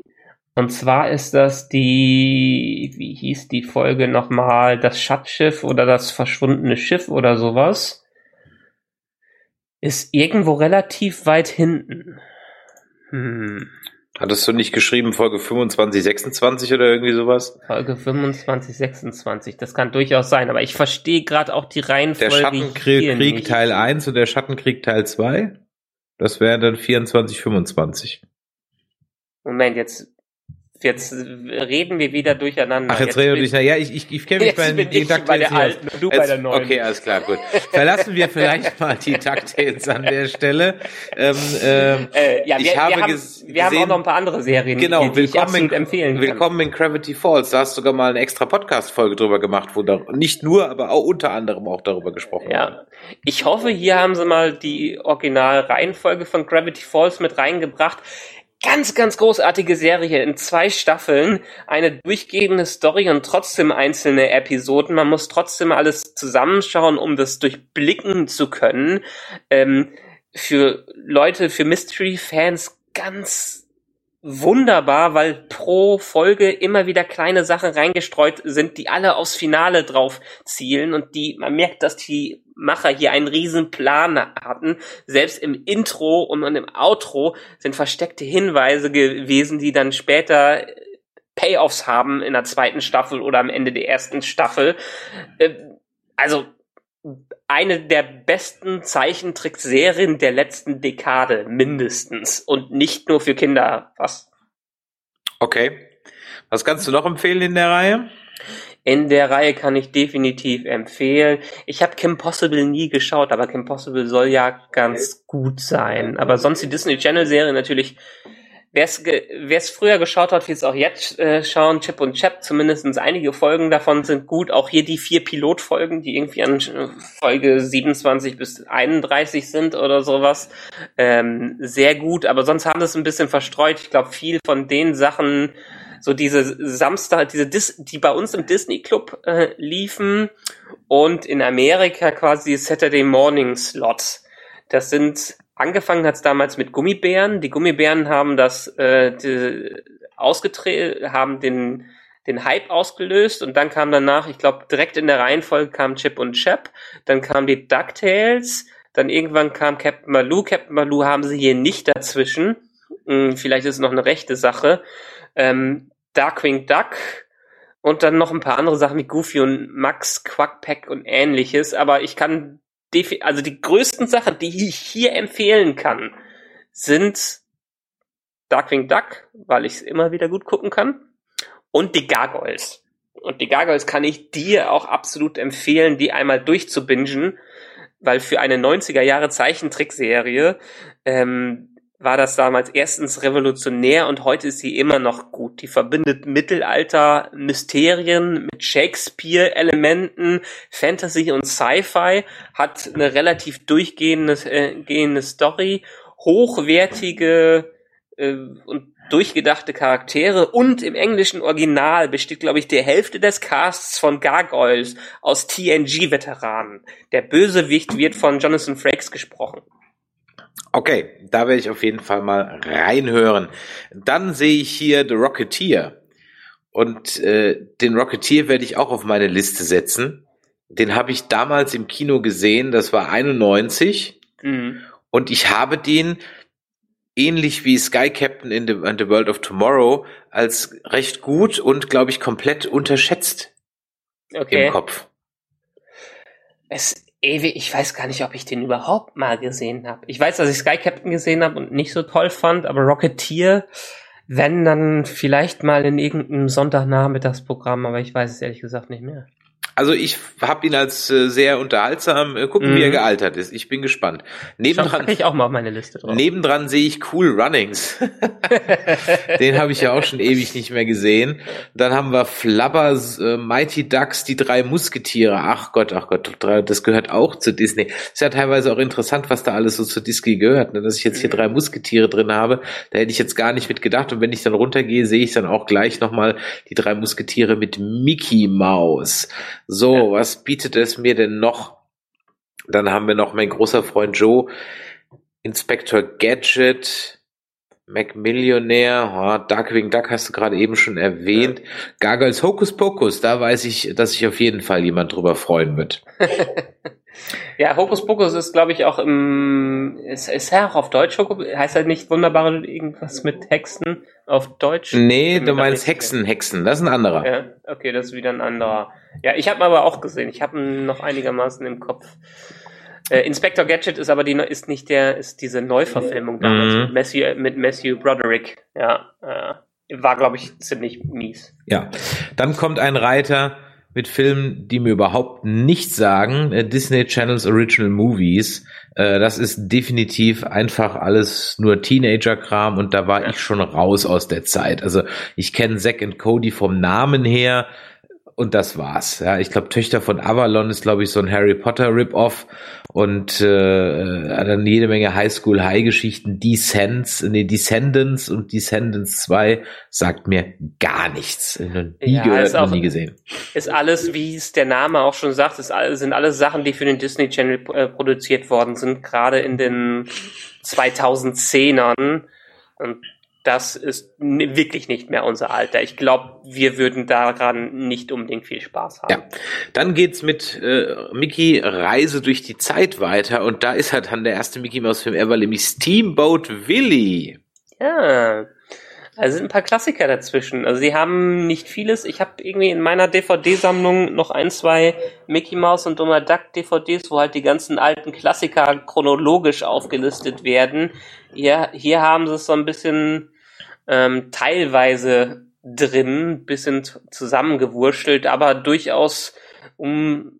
und zwar ist das die, wie hieß die Folge nochmal, das Schattschiff oder das verschwundene Schiff oder sowas, ist irgendwo relativ weit hinten. Hm. Hattest du nicht geschrieben Folge 25, 26 oder irgendwie sowas? Folge 25, 26, das kann durchaus sein, aber ich verstehe gerade auch die Reihenfolge. Der Schattenkrieg Teil 1 und der Schattenkrieg Teil 2? Das wären dann 24, 25. Moment, jetzt Jetzt reden wir wieder durcheinander. Ach, jetzt, jetzt reden wir durcheinander. Ja, ich, ich, ich kenne mich bei den DuckTales bei der alten und du jetzt, bei der neuen. Okay, alles klar, gut. Verlassen wir vielleicht mal die DuckTales an der Stelle. Ähm, ähm, äh, ja, wir, ich habe wir, haben, wir haben auch noch ein paar andere Serien, genau, die, die ich absolut in, empfehlen kann. Willkommen in Gravity Falls. Da hast du sogar mal eine extra Podcast-Folge drüber gemacht, wo da nicht nur, aber auch unter anderem auch darüber gesprochen ja. wurde. Ich hoffe, hier haben sie mal die Original-Reihenfolge von Gravity Falls mit reingebracht ganz, ganz großartige Serie in zwei Staffeln, eine durchgehende Story und trotzdem einzelne Episoden. Man muss trotzdem alles zusammenschauen, um das durchblicken zu können. Ähm, für Leute, für Mystery-Fans ganz wunderbar, weil pro Folge immer wieder kleine Sachen reingestreut sind, die alle aufs Finale drauf zielen und die, man merkt, dass die Macher hier einen riesen Plan hatten. Selbst im Intro und im Outro sind versteckte Hinweise gewesen, die dann später Payoffs haben in der zweiten Staffel oder am Ende der ersten Staffel. Äh, also eine der besten Zeichentrickserien der letzten Dekade mindestens und nicht nur für Kinder was. Okay. Was kannst du noch empfehlen in der Reihe? In der Reihe kann ich definitiv empfehlen. Ich habe Kim Possible nie geschaut, aber Kim Possible soll ja ganz gut sein. Aber sonst die Disney Channel Serie natürlich Wer es früher geschaut hat, wird es auch jetzt äh, schauen. Chip und Chap, zumindest einige Folgen davon sind gut. Auch hier die vier Pilotfolgen, die irgendwie an Folge 27 bis 31 sind oder sowas. Ähm, sehr gut, aber sonst haben sie es ein bisschen verstreut. Ich glaube, viel von den Sachen, so diese Samstag, diese Dis die bei uns im Disney Club äh, liefen und in Amerika quasi Saturday Morning Slots. Das sind angefangen hat es damals mit Gummibären. Die Gummibären haben das äh, ausgetreten, haben den den Hype ausgelöst und dann kam danach, ich glaube, direkt in der Reihenfolge kam Chip und Chap, dann kamen die DuckTales, dann irgendwann kam Captain Malou. Captain Malou haben sie hier nicht dazwischen. Hm, vielleicht ist es noch eine rechte Sache. Ähm, Darkwing Duck und dann noch ein paar andere Sachen wie Goofy und Max, Quackpack und ähnliches. Aber ich kann also die größten Sachen, die ich hier empfehlen kann, sind Darkwing Duck, weil ich es immer wieder gut gucken kann, und die Gargoyles. Und die Gargoyles kann ich dir auch absolut empfehlen, die einmal durchzubingen, weil für eine 90er Jahre Zeichentrickserie ähm, war das damals erstens revolutionär und heute ist sie immer noch gut. Die verbindet Mittelalter-Mysterien mit Shakespeare-Elementen, Fantasy und Sci-Fi, hat eine relativ durchgehende äh, gehende Story, hochwertige äh, und durchgedachte Charaktere und im englischen Original besteht, glaube ich, die Hälfte des Casts von Gargoyles aus TNG-Veteranen. Der Bösewicht wird von Jonathan Frakes gesprochen. Okay, da werde ich auf jeden Fall mal reinhören. Dann sehe ich hier The Rocketeer. Und äh, den Rocketeer werde ich auch auf meine Liste setzen. Den habe ich damals im Kino gesehen, das war 91. Mhm. Und ich habe den ähnlich wie Sky Captain in the, in the World of Tomorrow als recht gut und, glaube ich, komplett unterschätzt okay. im Kopf. Es ewig, ich weiß gar nicht, ob ich den überhaupt mal gesehen habe. Ich weiß, dass ich Sky Captain gesehen habe und nicht so toll fand, aber Rocketeer, Wenn, dann vielleicht mal in irgendeinem Sonntagnachmittagsprogramm, aber ich weiß es ehrlich gesagt nicht mehr. Also ich habe ihn als äh, sehr unterhaltsam. Äh, gucken, wie er Mhm. gealtert ist. Ich bin gespannt. Nebendran, ich auch mal auf meine Liste drauf. nebendran sehe ich Cool Runnings. Den habe ich ja auch schon ewig nicht mehr gesehen. Dann haben wir Flabbers, äh, Mighty Ducks, die drei Musketiere. Ach Gott, ach Gott, das gehört auch zu Disney. Ist ja teilweise auch interessant, was da alles so zu Disney gehört. Ne? Dass ich jetzt hier Mhm. drei Musketiere drin habe, da hätte ich jetzt gar nicht mit gedacht. Und wenn ich dann runtergehe, sehe ich dann auch gleich nochmal die drei Musketiere mit Mickey Mouse. So, Ja. was bietet es mir denn noch? Dann haben wir noch mein großer Freund Joe, Inspector Gadget, McMillionaire, oh, Darkwing Duck hast du gerade eben schon erwähnt. Gargoyles Hocus Pocus, da weiß ich, dass sich auf jeden Fall jemand drüber freuen wird. Ja, Hokus Pokus ist, glaube ich, auch im. Ist, ist er auch auf Deutsch? Hokus, heißt er nicht wunderbare irgendwas mit Hexen auf Deutsch? Nee, du meinst Hexen, Hexen, das ist ein anderer. Ja, okay, das ist wieder ein anderer. Ja, ich habe ihn aber auch gesehen. Ich habe ihn noch einigermaßen im Kopf. Äh, Inspector Gadget ist aber die ist nicht der ist diese Neuverfilmung damals Mhm. mit Matthew mit Matthew Broderick. Ja, äh, war glaube ich ziemlich mies. Ja, dann kommt ein Reiter mit Filmen, die mir überhaupt nichts sagen. Äh, Disney Channels Original Movies. Äh, das ist definitiv einfach alles nur Teenager-Kram und da war ich schon raus aus der Zeit. Also ich kenne Zack und Cody vom Namen her und das war's. Ja, ich glaube, Töchter von Avalon ist, glaube ich, so ein Harry Potter Rip-Off und äh, dann jede Menge Highschool High Geschichten. Descents, nee, Descendants und Descendants 2 sagt mir gar nichts. Nie Ja, gehört, auch- nie gesehen. Ist alles, wie es der Name auch schon sagt, ist, sind alles Sachen, die für den Disney Channel äh, produziert worden sind, gerade in den 2010ern. Und das ist wirklich nicht mehr unser Alter. Ich glaube, wir würden daran nicht unbedingt viel Spaß haben. Ja. Dann geht's mit äh, Mickey Reise durch die Zeit weiter und da ist halt dann der erste Mickey Mouse Film ever, nämlich Steamboat Willie. Ja. Also sind ein paar Klassiker dazwischen. Also sie haben nicht vieles. Ich habe irgendwie in meiner DVD-Sammlung noch ein, zwei Mickey Mouse und Donald Duck DVDs, wo halt die ganzen alten Klassiker chronologisch aufgelistet werden. Hier, hier haben sie es so ein bisschen ähm, teilweise drin, bisschen zusammengewurschtelt, aber durchaus um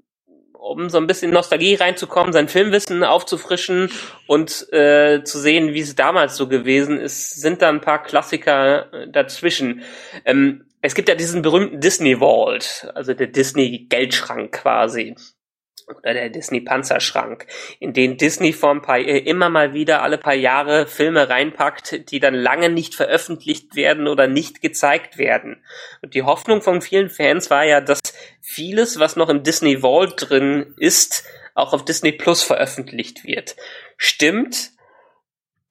um so ein bisschen Nostalgie reinzukommen, sein Filmwissen aufzufrischen und äh, zu sehen, wie es damals so gewesen ist, sind da ein paar Klassiker äh, dazwischen. Ähm, es gibt ja diesen berühmten Disney Vault, also der Disney Geldschrank quasi. Oder der Disney Panzerschrank, in den Disney vor ein paar, äh, immer mal wieder alle paar Jahre Filme reinpackt, die dann lange nicht veröffentlicht werden oder nicht gezeigt werden. Und die Hoffnung von vielen Fans war ja, dass vieles, was noch im Disney Vault drin ist, auch auf Disney Plus veröffentlicht wird. Stimmt.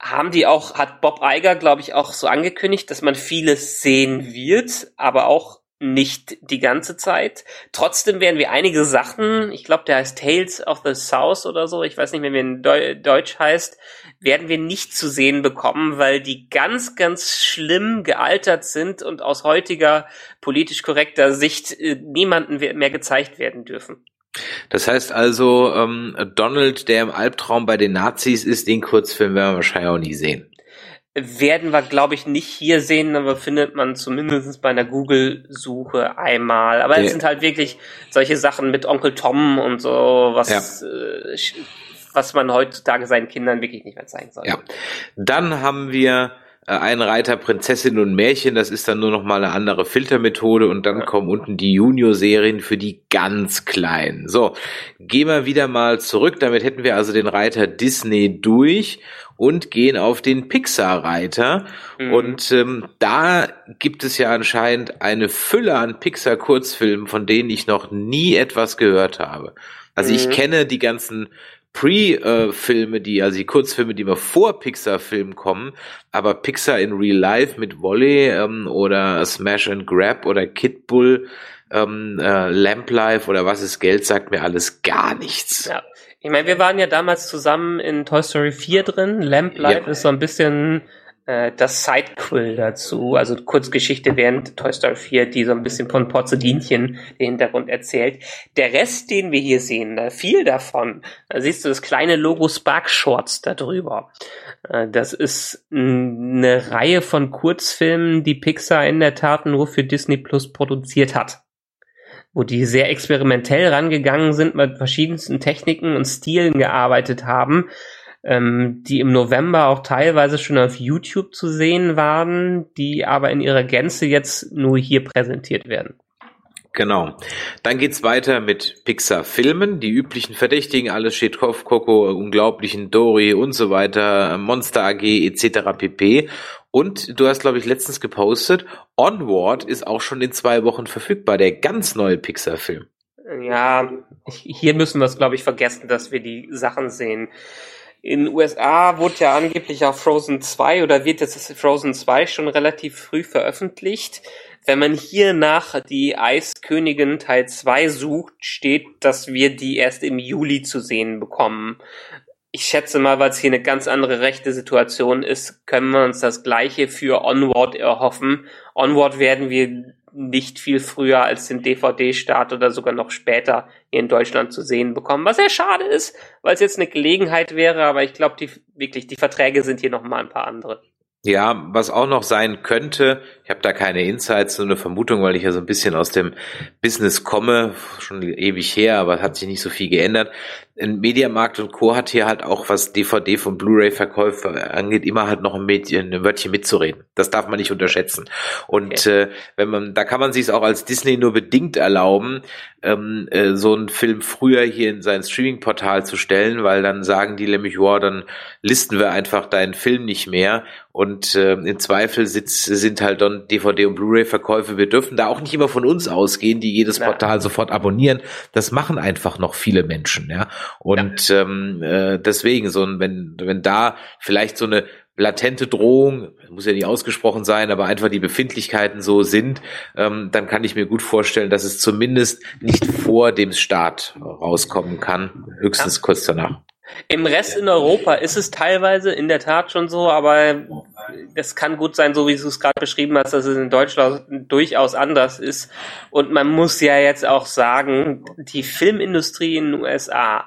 Haben die auch, hat Bob Iger, glaube ich, auch so angekündigt, dass man vieles sehen wird, aber auch nicht die ganze Zeit. Trotzdem werden wir einige Sachen, ich glaube, der heißt Tales of the South oder so, ich weiß nicht mehr, wie er in Deu Deutsch heißt, werden wir nicht zu sehen bekommen, weil die ganz, ganz schlimm gealtert sind und aus heutiger politisch korrekter Sicht äh, niemanden mehr gezeigt werden dürfen. Das heißt also, ähm, Donald, der im Albtraum bei den Nazis ist, den Kurzfilm werden wir wahrscheinlich auch nie sehen. Werden wir, glaube ich, nicht hier sehen, aber findet man zumindest bei einer Google-Suche einmal. Aber Ja. es sind halt wirklich solche Sachen mit Onkel Tom und so, was, äh, sch- was man heutzutage seinen Kindern wirklich nicht mehr zeigen soll. Ja. Dann haben wir äh, einen Reiter Prinzessin und Märchen, das ist dann nur noch mal eine andere Filtermethode und dann kommen unten die Junior-Serien für die ganz Kleinen. So, gehen wir wieder mal zurück, damit hätten wir also den Reiter Disney durch und gehen auf den Pixar-Reiter. Mhm. Und ähm, da gibt es ja anscheinend eine Fülle an Pixar-Kurzfilmen, von denen ich noch nie etwas gehört habe. Also ich Mhm. kenne die ganzen Pre-Filme, die, also die Kurzfilme, die immer vor Pixar-Filmen kommen, aber Pixar in Real Life mit Wally ähm, oder Smash and Grab oder Kid Bull, ähm, äh, Lamp Life oder was ist Geld, sagt mir alles gar nichts. Ja. Ich meine, wir waren ja damals zusammen in Toy Story 4 drin. Lamp Life Ja. ist so ein bisschen äh, das Sidequill dazu, also Kurzgeschichte während Toy Story 4, die so ein bisschen von Porzellinchen den Hintergrund erzählt. Der Rest, den wir hier sehen, viel davon, da siehst du das kleine Logo Spark Shorts da drüber. Äh, das ist eine Reihe von Kurzfilmen, die Pixar in der Tat nur für Disney Plus produziert hat wo die sehr experimentell rangegangen sind, mit verschiedensten Techniken und Stilen gearbeitet haben, ähm, die im November auch teilweise schon auf YouTube zu sehen waren, die aber in ihrer Gänze jetzt nur hier präsentiert werden. Genau. Dann geht's weiter mit Pixar-Filmen, die üblichen Verdächtigen, alles steht Kopf, Coco, Unglaublichen, Dory und so weiter, Monster AG etc. pp. Und du hast, glaube ich, letztens gepostet, Onward ist auch schon in zwei Wochen verfügbar, der ganz neue Pixar-Film. Ja, hier müssen wir es, glaube ich, vergessen, dass wir die Sachen sehen. In den USA wurde ja angeblich auch Frozen 2 oder wird jetzt Frozen 2 schon relativ früh veröffentlicht. Wenn man hier nach die Eiskönigin Teil 2 sucht, steht, dass wir die erst im Juli zu sehen bekommen. Ich schätze mal, weil es hier eine ganz andere rechte Situation ist, können wir uns das gleiche für Onward erhoffen. Onward werden wir nicht viel früher als den DVD-Start oder sogar noch später hier in Deutschland zu sehen bekommen, was sehr schade ist, weil es jetzt eine Gelegenheit wäre, aber ich glaube, die wirklich die Verträge sind hier noch mal ein paar andere. Ja, was auch noch sein könnte, ich habe da keine Insights, nur eine Vermutung, weil ich ja so ein bisschen aus dem Business komme, schon ewig her, aber hat sich nicht so viel geändert. Ein Mediamarkt und Co. hat hier halt auch, was DVD von Blu-ray-Verkäufe angeht, immer halt noch ein, Medien, ein Wörtchen mitzureden. Das darf man nicht unterschätzen. Und okay. äh, wenn man, da kann man sich auch als Disney nur bedingt erlauben, ähm, äh, so einen Film früher hier in sein Streaming-Portal zu stellen, weil dann sagen die nämlich, ja, dann listen wir einfach deinen Film nicht mehr. Und äh, im Zweifel sitz, sind halt dann DVD- und Blu-ray-Verkäufe. Wir dürfen da auch nicht immer von uns ausgehen, die jedes Portal sofort abonnieren. Das machen einfach noch viele Menschen, ja. Und ja. ähm, äh, deswegen, so wenn, wenn da vielleicht so eine latente Drohung, muss ja nicht ausgesprochen sein, aber einfach die Befindlichkeiten so sind, ähm, dann kann ich mir gut vorstellen, dass es zumindest nicht vor dem Start rauskommen kann, höchstens ja. kurz danach. Im Rest in Europa ist es teilweise in der Tat schon so, aber das kann gut sein, so wie du es gerade beschrieben hast, dass es in Deutschland durchaus anders ist. Und man muss ja jetzt auch sagen, die Filmindustrie in den USA,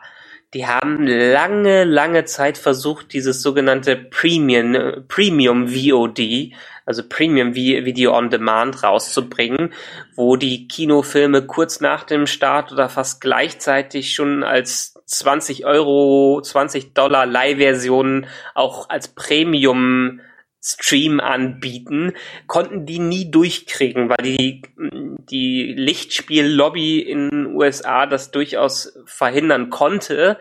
die haben lange, lange Zeit versucht, dieses sogenannte Premium, Premium VOD, also Premium Video on Demand rauszubringen, wo die Kinofilme kurz nach dem Start oder fast gleichzeitig schon als 20 Euro, 20 Dollar Leihversionen auch als Premium Stream anbieten, konnten die nie durchkriegen, weil die, die Lichtspiel-Lobby in den USA das durchaus verhindern konnte.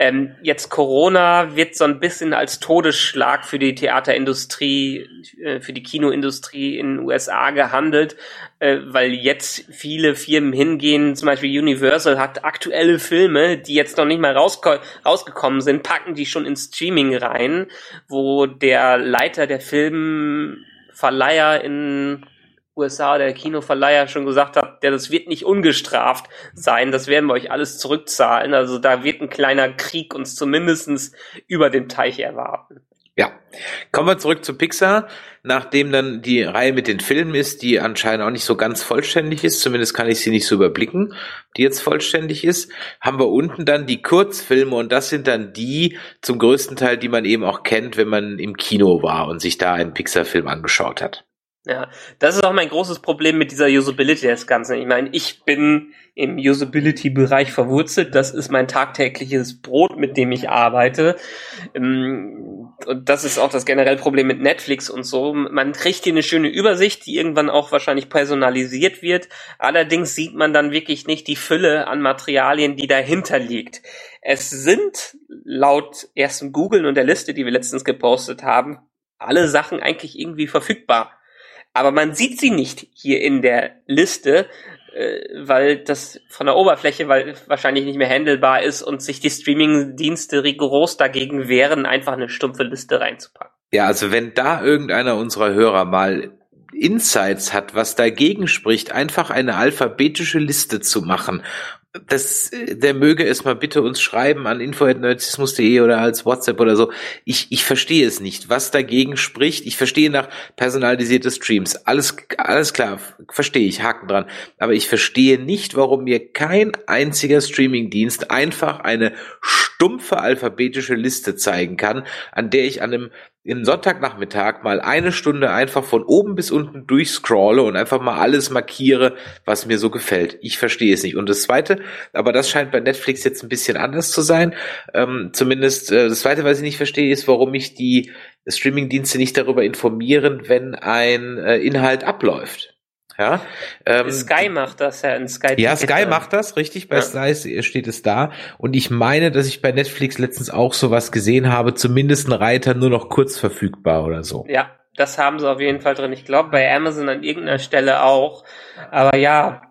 Ähm, jetzt Corona wird so ein bisschen als Todesschlag für die Theaterindustrie, äh, für die Kinoindustrie in den USA gehandelt, äh, weil jetzt viele Firmen hingehen, zum Beispiel Universal hat aktuelle Filme, die jetzt noch nicht mal rausgekommen sind, packen die schon ins Streaming rein, wo der Leiter der Filmverleiher in USA, der Kinoverleiher schon gesagt hat, der das wird nicht ungestraft sein, das werden wir euch alles zurückzahlen. Also da wird ein kleiner Krieg uns zumindestens über dem Teich erwarten. Ja, kommen wir zurück zu Pixar. Nachdem dann die Reihe mit den Filmen ist, die anscheinend auch nicht so ganz vollständig ist, zumindest kann ich sie nicht so überblicken, die jetzt vollständig ist, haben wir unten dann die Kurzfilme und das sind dann die zum größten Teil, die man eben auch kennt, wenn man im Kino war und sich da einen Pixar-Film angeschaut hat. Ja, das ist auch mein großes Problem mit dieser Usability des Ganzen. Ich meine, ich bin im Usability-Bereich verwurzelt. Das ist mein tagtägliches Brot, mit dem ich arbeite. Ähm, und das ist auch das generelle Problem mit Netflix und so. Man kriegt hier eine schöne Übersicht, die irgendwann auch wahrscheinlich personalisiert wird. Allerdings sieht man dann wirklich nicht die Fülle an Materialien, die dahinter liegt. Es sind laut ersten Google und der Liste, die wir letztens gepostet haben, alle Sachen eigentlich irgendwie verfügbar aber man sieht sie nicht hier in der Liste, äh, weil das von der Oberfläche weil wahrscheinlich nicht mehr handelbar ist und sich die Streaming-Dienste rigoros dagegen wehren, einfach eine stumpfe Liste reinzupacken. Ja, also wenn da irgendeiner unserer Hörer mal Insights hat, was dagegen spricht, einfach eine alphabetische Liste zu machen das, der möge es mal bitte uns schreiben an info.nerdismus.de oder als WhatsApp oder so. Ich, ich verstehe es nicht, was dagegen spricht. Ich verstehe nach personalisierte Streams. Alles, alles klar, verstehe ich, Haken dran. Aber ich verstehe nicht, warum mir kein einziger Streamingdienst einfach eine stumpfe alphabetische Liste zeigen kann, an der ich an einem in Sonntagnachmittag mal eine Stunde einfach von oben bis unten durchscrolle und einfach mal alles markiere, was mir so gefällt. Ich verstehe es nicht. Und das Zweite, aber das scheint bei Netflix jetzt ein bisschen anders zu sein. Ähm, zumindest äh, das Zweite, was ich nicht verstehe, ist, warum mich die Streamingdienste nicht darüber informieren, wenn ein äh, Inhalt abläuft. Ja, ähm, Sky macht das ja in Sky. Ja, Sky macht das, richtig. Bei ja. Sky steht es da. Und ich meine, dass ich bei Netflix letztens auch sowas gesehen habe, zumindest ein Reiter nur noch kurz verfügbar oder so. Ja, das haben sie auf jeden Fall drin. Ich glaube bei Amazon an irgendeiner Stelle auch. Aber ja,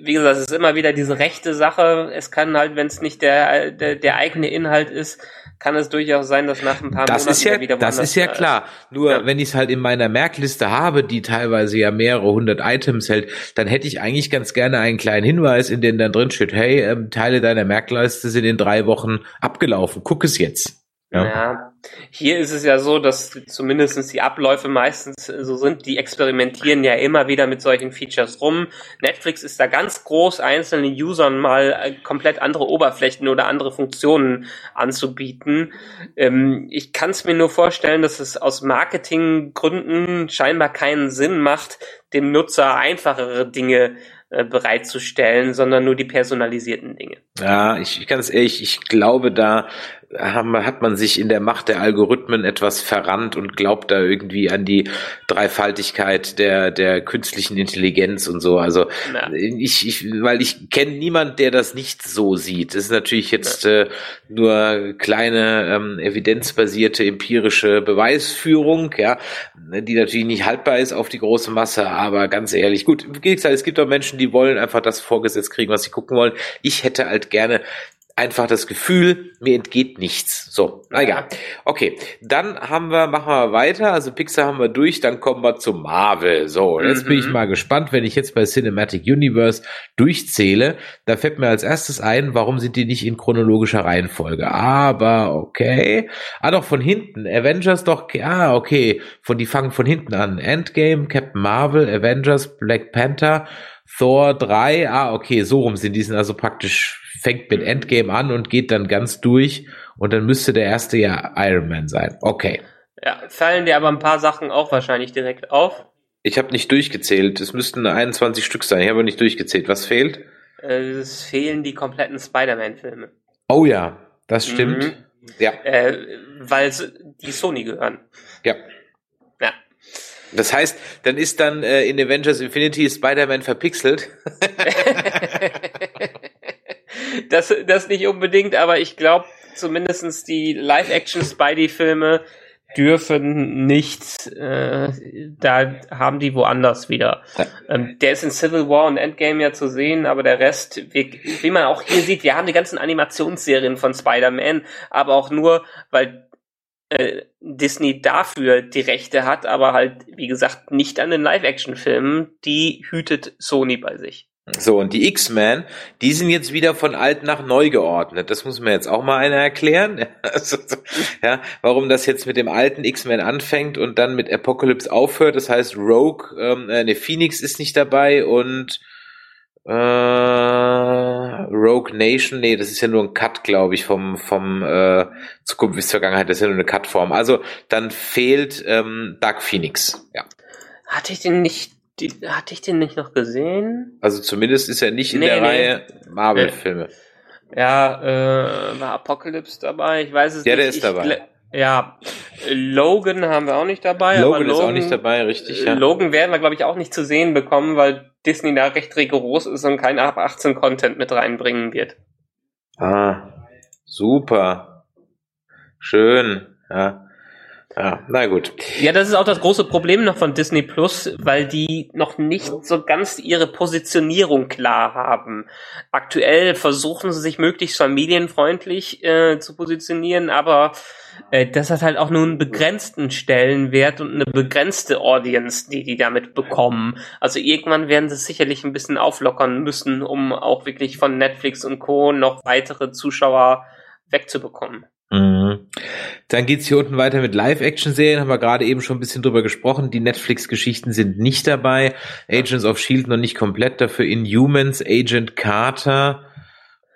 wie gesagt, es ist immer wieder diese rechte Sache. Es kann halt, wenn es nicht der, der, der eigene Inhalt ist, kann es durchaus sein, dass nach ein paar das Monaten ist ja, wieder Das ist ja klar. Nur ja. wenn ich es halt in meiner Merkliste habe, die teilweise ja mehrere hundert Items hält, dann hätte ich eigentlich ganz gerne einen kleinen Hinweis, in dem dann drin steht, hey, ähm, Teile deiner Merkliste sind in drei Wochen abgelaufen. Guck es jetzt. Ja. ja. Hier ist es ja so, dass zumindest die Abläufe meistens so sind, die experimentieren ja immer wieder mit solchen Features rum. Netflix ist da ganz groß, einzelnen Usern mal äh, komplett andere Oberflächen oder andere Funktionen anzubieten. Ähm, ich kann es mir nur vorstellen, dass es aus Marketinggründen scheinbar keinen Sinn macht, dem Nutzer einfachere Dinge äh, bereitzustellen, sondern nur die personalisierten Dinge. Ja, ich, ich kann es ehrlich, ich glaube, da hat man sich in der Macht der Algorithmen etwas verrannt und glaubt da irgendwie an die Dreifaltigkeit der, der künstlichen Intelligenz und so. Also ja. ich, ich, weil ich kenne niemand, der das nicht so sieht. Das ist natürlich jetzt ja. äh, nur kleine ähm, evidenzbasierte empirische Beweisführung, ja, die natürlich nicht haltbar ist auf die große Masse, aber ganz ehrlich, gut, wie gesagt, es gibt auch Menschen, die wollen einfach das vorgesetzt kriegen, was sie gucken wollen. Ich hätte halt gerne einfach das Gefühl, mir entgeht nichts. So, na egal. Okay, dann haben wir, machen wir weiter. Also Pixar haben wir durch, dann kommen wir zu Marvel. So, jetzt mhm. bin ich mhm. mal gespannt, wenn ich jetzt bei Cinematic Universe durchzähle. Da fällt mir als erstes ein, warum sind die nicht in chronologischer Reihenfolge? Aber okay. Ah, doch von hinten. Avengers doch. Ah, okay. Von die fangen von hinten an. Endgame, Captain Marvel, Avengers, Black Panther. Thor 3, ah, okay, so rum sind die sind also praktisch fängt mit Endgame an und geht dann ganz durch und dann müsste der erste ja Iron Man sein. Okay. Ja, fallen dir aber ein paar Sachen auch wahrscheinlich direkt auf. Ich habe nicht durchgezählt. Es müssten 21 Stück sein. Ich habe nicht durchgezählt. Was fehlt? Äh, es fehlen die kompletten Spider-Man-Filme. Oh ja, das stimmt. Mhm. Ja. Äh, weil die Sony gehören. Ja. Das heißt, dann ist dann äh, in Avengers Infinity Spider-Man verpixelt. das, das nicht unbedingt, aber ich glaube, zumindestens die Live-Action-Spidey-Filme dürfen nicht, äh, da haben die woanders wieder. Ähm, der ist in Civil War und Endgame ja zu sehen, aber der Rest, wie, wie man auch hier sieht, wir haben die ganzen Animationsserien von Spider-Man, aber auch nur, weil äh, Disney dafür die Rechte hat, aber halt, wie gesagt, nicht an den Live-Action-Filmen, die hütet Sony bei sich. So, und die X-Men, die sind jetzt wieder von alt nach neu geordnet. Das muss mir jetzt auch mal einer erklären. Also, ja, warum das jetzt mit dem alten X-Men anfängt und dann mit Apocalypse aufhört. Das heißt, Rogue, ähm, äh, ne, Phoenix ist nicht dabei und äh, Rogue Nation, nee, das ist ja nur ein Cut, glaube ich, vom, vom äh, Zukunft bis Vergangenheit, das ist ja nur eine Cut-Form. Also dann fehlt ähm, Dark Phoenix, ja. Hatte ich den nicht die, hatte ich den nicht noch gesehen? Also zumindest ist er nicht in nee, der nee. Reihe Marvel-Filme. Ja, äh, war Apocalypse dabei? Ich weiß es ja, nicht. Ja, der ist dabei. Ja, Logan haben wir auch nicht dabei. Logan, Logan ist auch nicht dabei, richtig. Ja. Logan werden wir, glaube ich, auch nicht zu sehen bekommen, weil Disney da recht rigoros ist und kein ab 18 Content mit reinbringen wird. Ah, super. Schön, ja. Ja, na gut. Ja, das ist auch das große Problem noch von Disney Plus, weil die noch nicht so ganz ihre Positionierung klar haben. Aktuell versuchen sie sich möglichst familienfreundlich äh, zu positionieren, aber das hat halt auch nur einen begrenzten Stellenwert und eine begrenzte Audience, die die damit bekommen. Also irgendwann werden sie sicherlich ein bisschen auflockern müssen, um auch wirklich von Netflix und Co. noch weitere Zuschauer wegzubekommen. Mhm. Dann geht's hier unten weiter mit Live-Action-Serien, haben wir gerade eben schon ein bisschen drüber gesprochen. Die Netflix-Geschichten sind nicht dabei. Agents of S.H.I.E.L.D. noch nicht komplett, dafür Inhumans, Agent Carter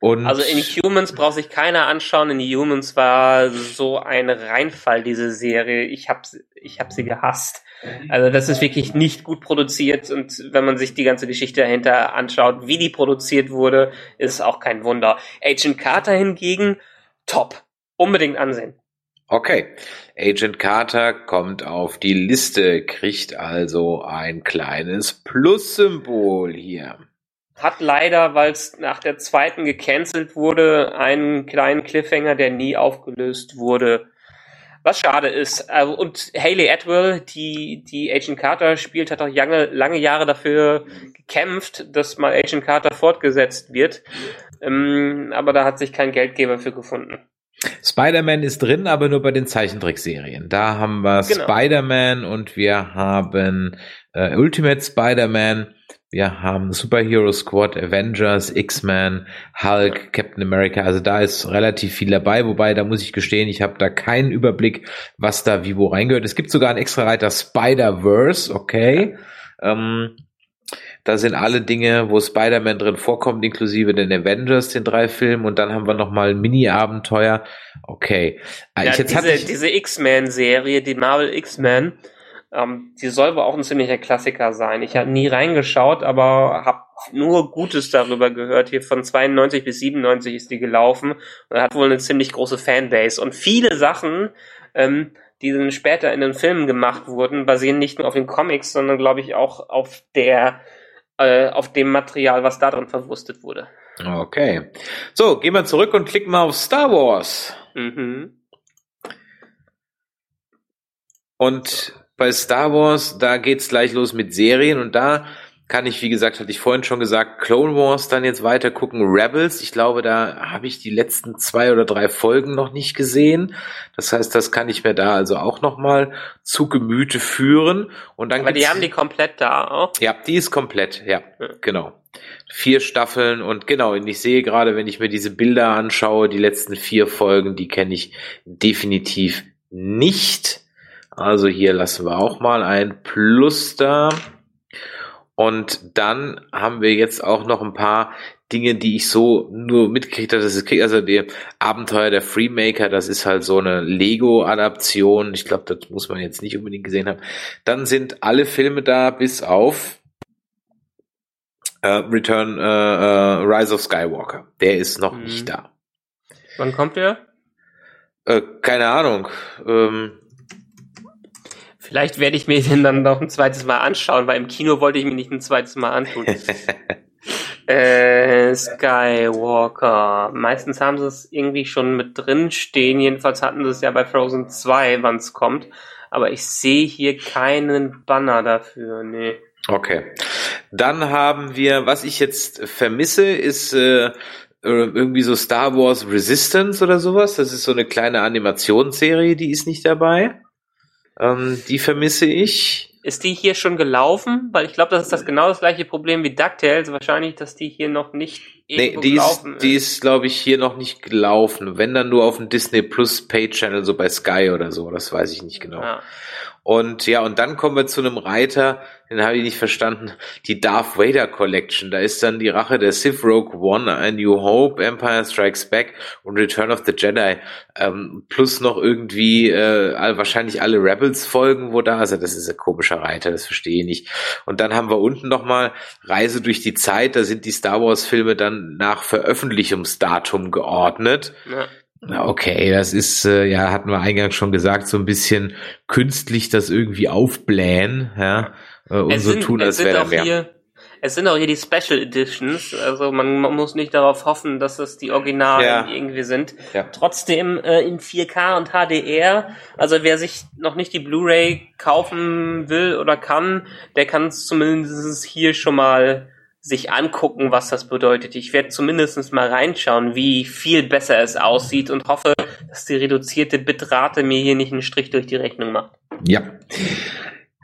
und... Also Inhumans braucht sich keiner anschauen. Inhumans war so ein Reinfall, diese Serie. Ich hab, ich hab sie gehasst. Also das ist wirklich nicht gut produziert und wenn man sich die ganze Geschichte dahinter anschaut, wie die produziert wurde, ist auch kein Wunder. Agent Carter hingegen, top unbedingt ansehen. Okay. Agent Carter kommt auf die Liste, kriegt also ein kleines Plus-Symbol hier. Hat leider, weil es nach der zweiten gecancelt wurde, einen kleinen Cliffhanger, der nie aufgelöst wurde. Was schade ist. Äh, und Haley Atwell, die, die Agent Carter spielt, hat auch lange, lange Jahre dafür gekämpft, dass mal Agent Carter fortgesetzt wird. Ähm, aber da hat sich kein Geldgeber für gefunden. Spider-Man ist drin, aber nur bei den Zeichentrickserien. Da haben wir genau. Spider-Man und wir haben äh, Ultimate Spider-Man, wir haben Superhero Squad, Avengers, X-Men, Hulk, Captain America. Also da ist relativ viel dabei, wobei da muss ich gestehen, ich habe da keinen Überblick, was da wie wo reingehört. Es gibt sogar einen extra Reiter Spider-Verse, okay. Ähm, da sind alle Dinge, wo Spider-Man drin vorkommt, inklusive den Avengers, den drei Filmen. Und dann haben wir nochmal ein Mini-Abenteuer. Okay. Ah, ja, ich, jetzt diese, diese X-Men-Serie, die Marvel X-Men, ähm, die soll wohl auch ein ziemlicher Klassiker sein. Ich habe nie reingeschaut, aber habe nur Gutes darüber gehört. Hier von 92 bis 97 ist die gelaufen und hat wohl eine ziemlich große Fanbase. Und viele Sachen, ähm, die dann später in den Filmen gemacht wurden, basieren nicht nur auf den Comics, sondern glaube ich auch auf der äh, auf dem Material, was da drin verwurstet wurde. Okay. So, gehen wir zurück und klicken mal auf Star Wars. Mhm. Und bei Star Wars, da geht's gleich los mit Serien und da kann ich, wie gesagt, hatte ich vorhin schon gesagt, Clone Wars dann jetzt weiter gucken. Rebels, ich glaube, da habe ich die letzten zwei oder drei Folgen noch nicht gesehen. Das heißt, das kann ich mir da also auch noch mal zu Gemüte führen. Und dann Aber die haben die komplett da auch? Ja, die ist komplett, ja, ja. genau. Vier Staffeln und genau, und ich sehe gerade, wenn ich mir diese Bilder anschaue, die letzten vier Folgen, die kenne ich definitiv nicht. Also hier lassen wir auch mal ein Plus da. Und dann haben wir jetzt auch noch ein paar Dinge, die ich so nur mitgekriegt habe. Das ist, also die Abenteuer der Freemaker, das ist halt so eine Lego-Adaption. Ich glaube, das muss man jetzt nicht unbedingt gesehen haben. Dann sind alle Filme da, bis auf äh, Return, äh, äh, Rise of Skywalker. Der ist noch mhm. nicht da. Wann kommt der? Äh, keine Ahnung. Ähm, Vielleicht werde ich mir den dann noch ein zweites Mal anschauen, weil im Kino wollte ich mir nicht ein zweites Mal antun. äh, Skywalker. Meistens haben sie es irgendwie schon mit drin stehen. Jedenfalls hatten sie es ja bei Frozen 2, wann es kommt. Aber ich sehe hier keinen Banner dafür. Nee. Okay. Dann haben wir, was ich jetzt vermisse, ist äh, irgendwie so Star Wars Resistance oder sowas. Das ist so eine kleine Animationsserie, die ist nicht dabei. Ähm, die vermisse ich. Ist die hier schon gelaufen? Weil ich glaube, das ist das genau das gleiche Problem wie DuckTales. Wahrscheinlich, dass die hier noch nicht nee, die ist, ist. Die ist, glaube ich, hier noch nicht gelaufen. Wenn dann nur auf dem Disney Plus Pay Channel, so bei Sky oder so. Das weiß ich nicht genau. Ah. Und ja, und dann kommen wir zu einem Reiter, den habe ich nicht verstanden. Die Darth Vader Collection. Da ist dann die Rache der Sith Rogue One, A New Hope, Empire Strikes Back und Return of the Jedi. Ähm, plus noch irgendwie äh, wahrscheinlich alle Rebels Folgen, wo da, also das ist ein komischer Reiter, das verstehe ich nicht. Und dann haben wir unten nochmal Reise durch die Zeit. Da sind die Star Wars Filme dann nach Veröffentlichungsdatum geordnet. Ja. Okay, das ist, äh, ja, hatten wir eingangs schon gesagt, so ein bisschen künstlich das irgendwie aufblähen, ja, äh, und so tun, als wäre da mehr. Hier, es sind auch hier die Special Editions, also man, man muss nicht darauf hoffen, dass es die Originalen ja. irgendwie sind. Ja. Trotzdem äh, in 4K und HDR, also wer sich noch nicht die Blu-ray kaufen will oder kann, der kann es zumindest hier schon mal sich angucken, was das bedeutet. Ich werde zumindest mal reinschauen, wie viel besser es aussieht und hoffe, dass die reduzierte Bitrate mir hier nicht einen Strich durch die Rechnung macht. Ja.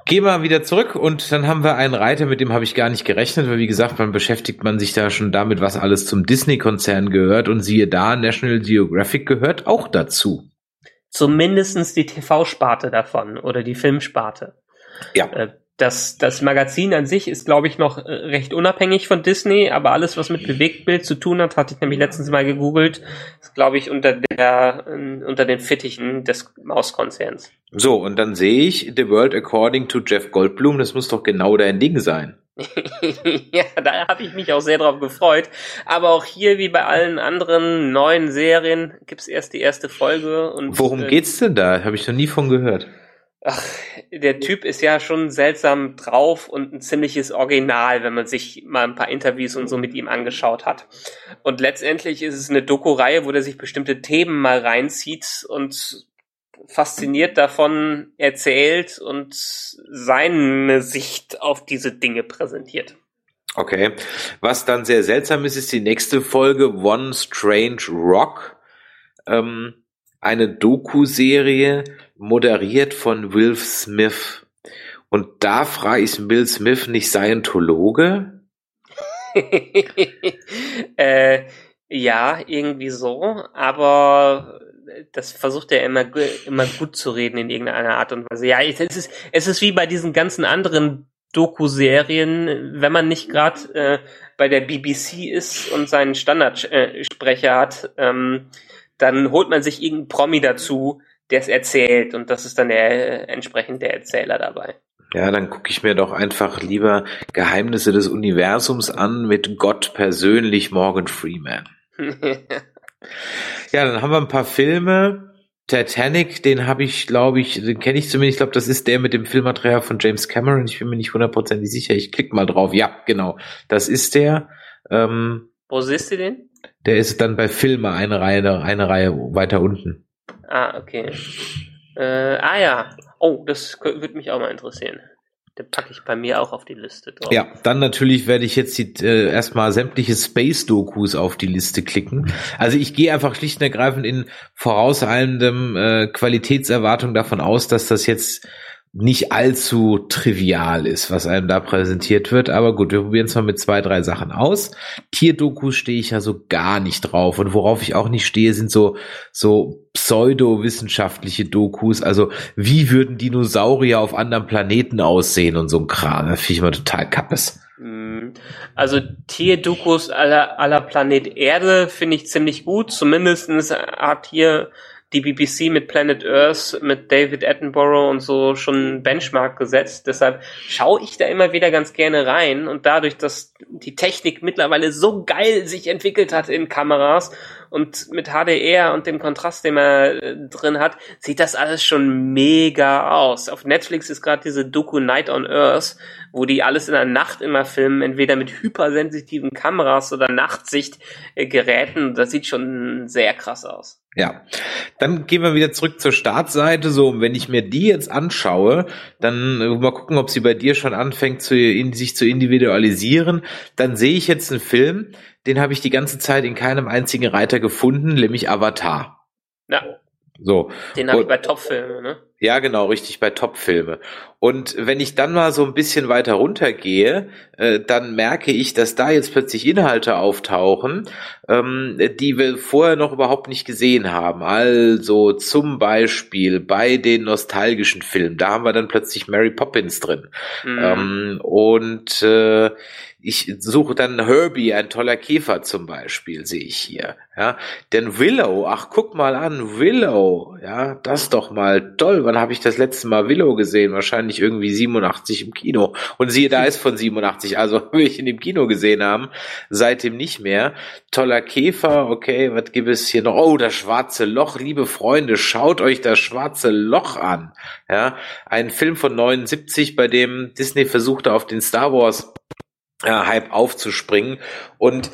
Gehen wir wieder zurück und dann haben wir einen Reiter, mit dem habe ich gar nicht gerechnet, weil wie gesagt, man beschäftigt man sich da schon damit, was alles zum Disney-Konzern gehört und siehe da, National Geographic gehört auch dazu. Zumindestens die TV-Sparte davon oder die Filmsparte. Ja. Äh, das, das Magazin an sich ist, glaube ich, noch äh, recht unabhängig von Disney, aber alles, was mit Bewegtbild zu tun hat, hatte ich nämlich letztens mal gegoogelt, ist, glaube ich, unter der, äh, unter den Fittichen des Mauskonzerns. So, und dann sehe ich The World According to Jeff Goldblum, das muss doch genau dein Ding sein. ja, da habe ich mich auch sehr drauf gefreut. Aber auch hier, wie bei allen anderen neuen Serien, gibt's erst die erste Folge. Und, Worum äh, geht's denn da? Habe ich noch nie von gehört. Ach, der Typ ist ja schon seltsam drauf und ein ziemliches Original, wenn man sich mal ein paar Interviews und so mit ihm angeschaut hat. Und letztendlich ist es eine Doku-Reihe, wo der sich bestimmte Themen mal reinzieht und fasziniert davon erzählt und seine Sicht auf diese Dinge präsentiert. Okay. Was dann sehr seltsam ist, ist die nächste Folge One Strange Rock. Ähm, eine Doku-Serie, moderiert von Will Smith. Und da frage ich Will Smith nicht Scientologe? äh, ja, irgendwie so, aber das versucht er immer, immer gut zu reden in irgendeiner Art und Weise. Ja, es ist, es ist wie bei diesen ganzen anderen Doku-Serien, wenn man nicht gerade äh, bei der BBC ist und seinen Standardsprecher hat, ähm, dann holt man sich irgendeinen Promi dazu, der es erzählt und das ist dann der äh, entsprechend der Erzähler dabei. Ja, dann gucke ich mir doch einfach lieber Geheimnisse des Universums an mit Gott persönlich Morgan Freeman. ja, dann haben wir ein paar Filme. Titanic, den habe ich, glaube ich, den kenne ich zumindest. Ich glaube, das ist der mit dem Filmmaterial von James Cameron. Ich bin mir nicht hundertprozentig sicher. Ich klicke mal drauf. Ja, genau. Das ist der. Ähm, Wo siehst du den? Der ist dann bei Filme eine Reihe, eine Reihe weiter unten. Ah, okay. Äh, ah ja. Oh, das würde mich auch mal interessieren. Den packe ich bei mir auch auf die Liste drauf. Ja, dann natürlich werde ich jetzt die, äh, erstmal sämtliche Space-Dokus auf die Liste klicken. Also ich gehe einfach schlicht und ergreifend in vorauseilendem äh, Qualitätserwartung davon aus, dass das jetzt nicht allzu trivial ist, was einem da präsentiert wird. Aber gut, wir probieren es mal mit zwei, drei Sachen aus. Tierdokus stehe ich ja so gar nicht drauf. Und worauf ich auch nicht stehe, sind so, so pseudowissenschaftliche Dokus. Also, wie würden Dinosaurier auf anderen Planeten aussehen und so ein Kram. Das finde ich mal total kappes. Mm, also Tierdokus aller, aller Planet Erde finde ich ziemlich gut. Zumindestens hat hier die BBC mit Planet Earth, mit David Attenborough und so schon Benchmark gesetzt. Deshalb schaue ich da immer wieder ganz gerne rein und dadurch, dass die Technik mittlerweile so geil sich entwickelt hat in Kameras und mit HDR und dem Kontrast, den man äh, drin hat, sieht das alles schon mega aus. Auf Netflix ist gerade diese Doku Night on Earth, wo die alles in der Nacht immer filmen, entweder mit hypersensitiven Kameras oder Nachtsichtgeräten. Das sieht schon sehr krass aus. Ja, dann gehen wir wieder zurück zur Startseite. So, und wenn ich mir die jetzt anschaue, dann äh, mal gucken, ob sie bei dir schon anfängt, zu, in, sich zu individualisieren. Dann sehe ich jetzt einen Film, den habe ich die ganze Zeit in keinem einzigen Reiter gefunden, nämlich Avatar. Ja. So. Den habe ich bei Topfilmen, ne? Ja, genau, richtig, bei Topfilme. Und wenn ich dann mal so ein bisschen weiter runtergehe, äh, dann merke ich, dass da jetzt plötzlich Inhalte auftauchen, ähm, die wir vorher noch überhaupt nicht gesehen haben. Also zum Beispiel bei den nostalgischen Filmen, da haben wir dann plötzlich Mary Poppins drin. Mhm. Ähm, und äh, ich suche dann Herbie, ein toller Käfer zum Beispiel, sehe ich hier. Ja, denn Willow, ach guck mal an, Willow, ja, das doch mal toll. Wann habe ich das letzte Mal Willow gesehen? Wahrscheinlich irgendwie 87 im Kino. Und siehe, da ist von 87, also will ich in dem Kino gesehen haben, seitdem nicht mehr. Toller Käfer, okay, was gibt es hier noch? Oh, das schwarze Loch, liebe Freunde, schaut euch das schwarze Loch an. Ja, ein Film von 79, bei dem Disney versuchte auf den Star Wars äh, Hype aufzuspringen und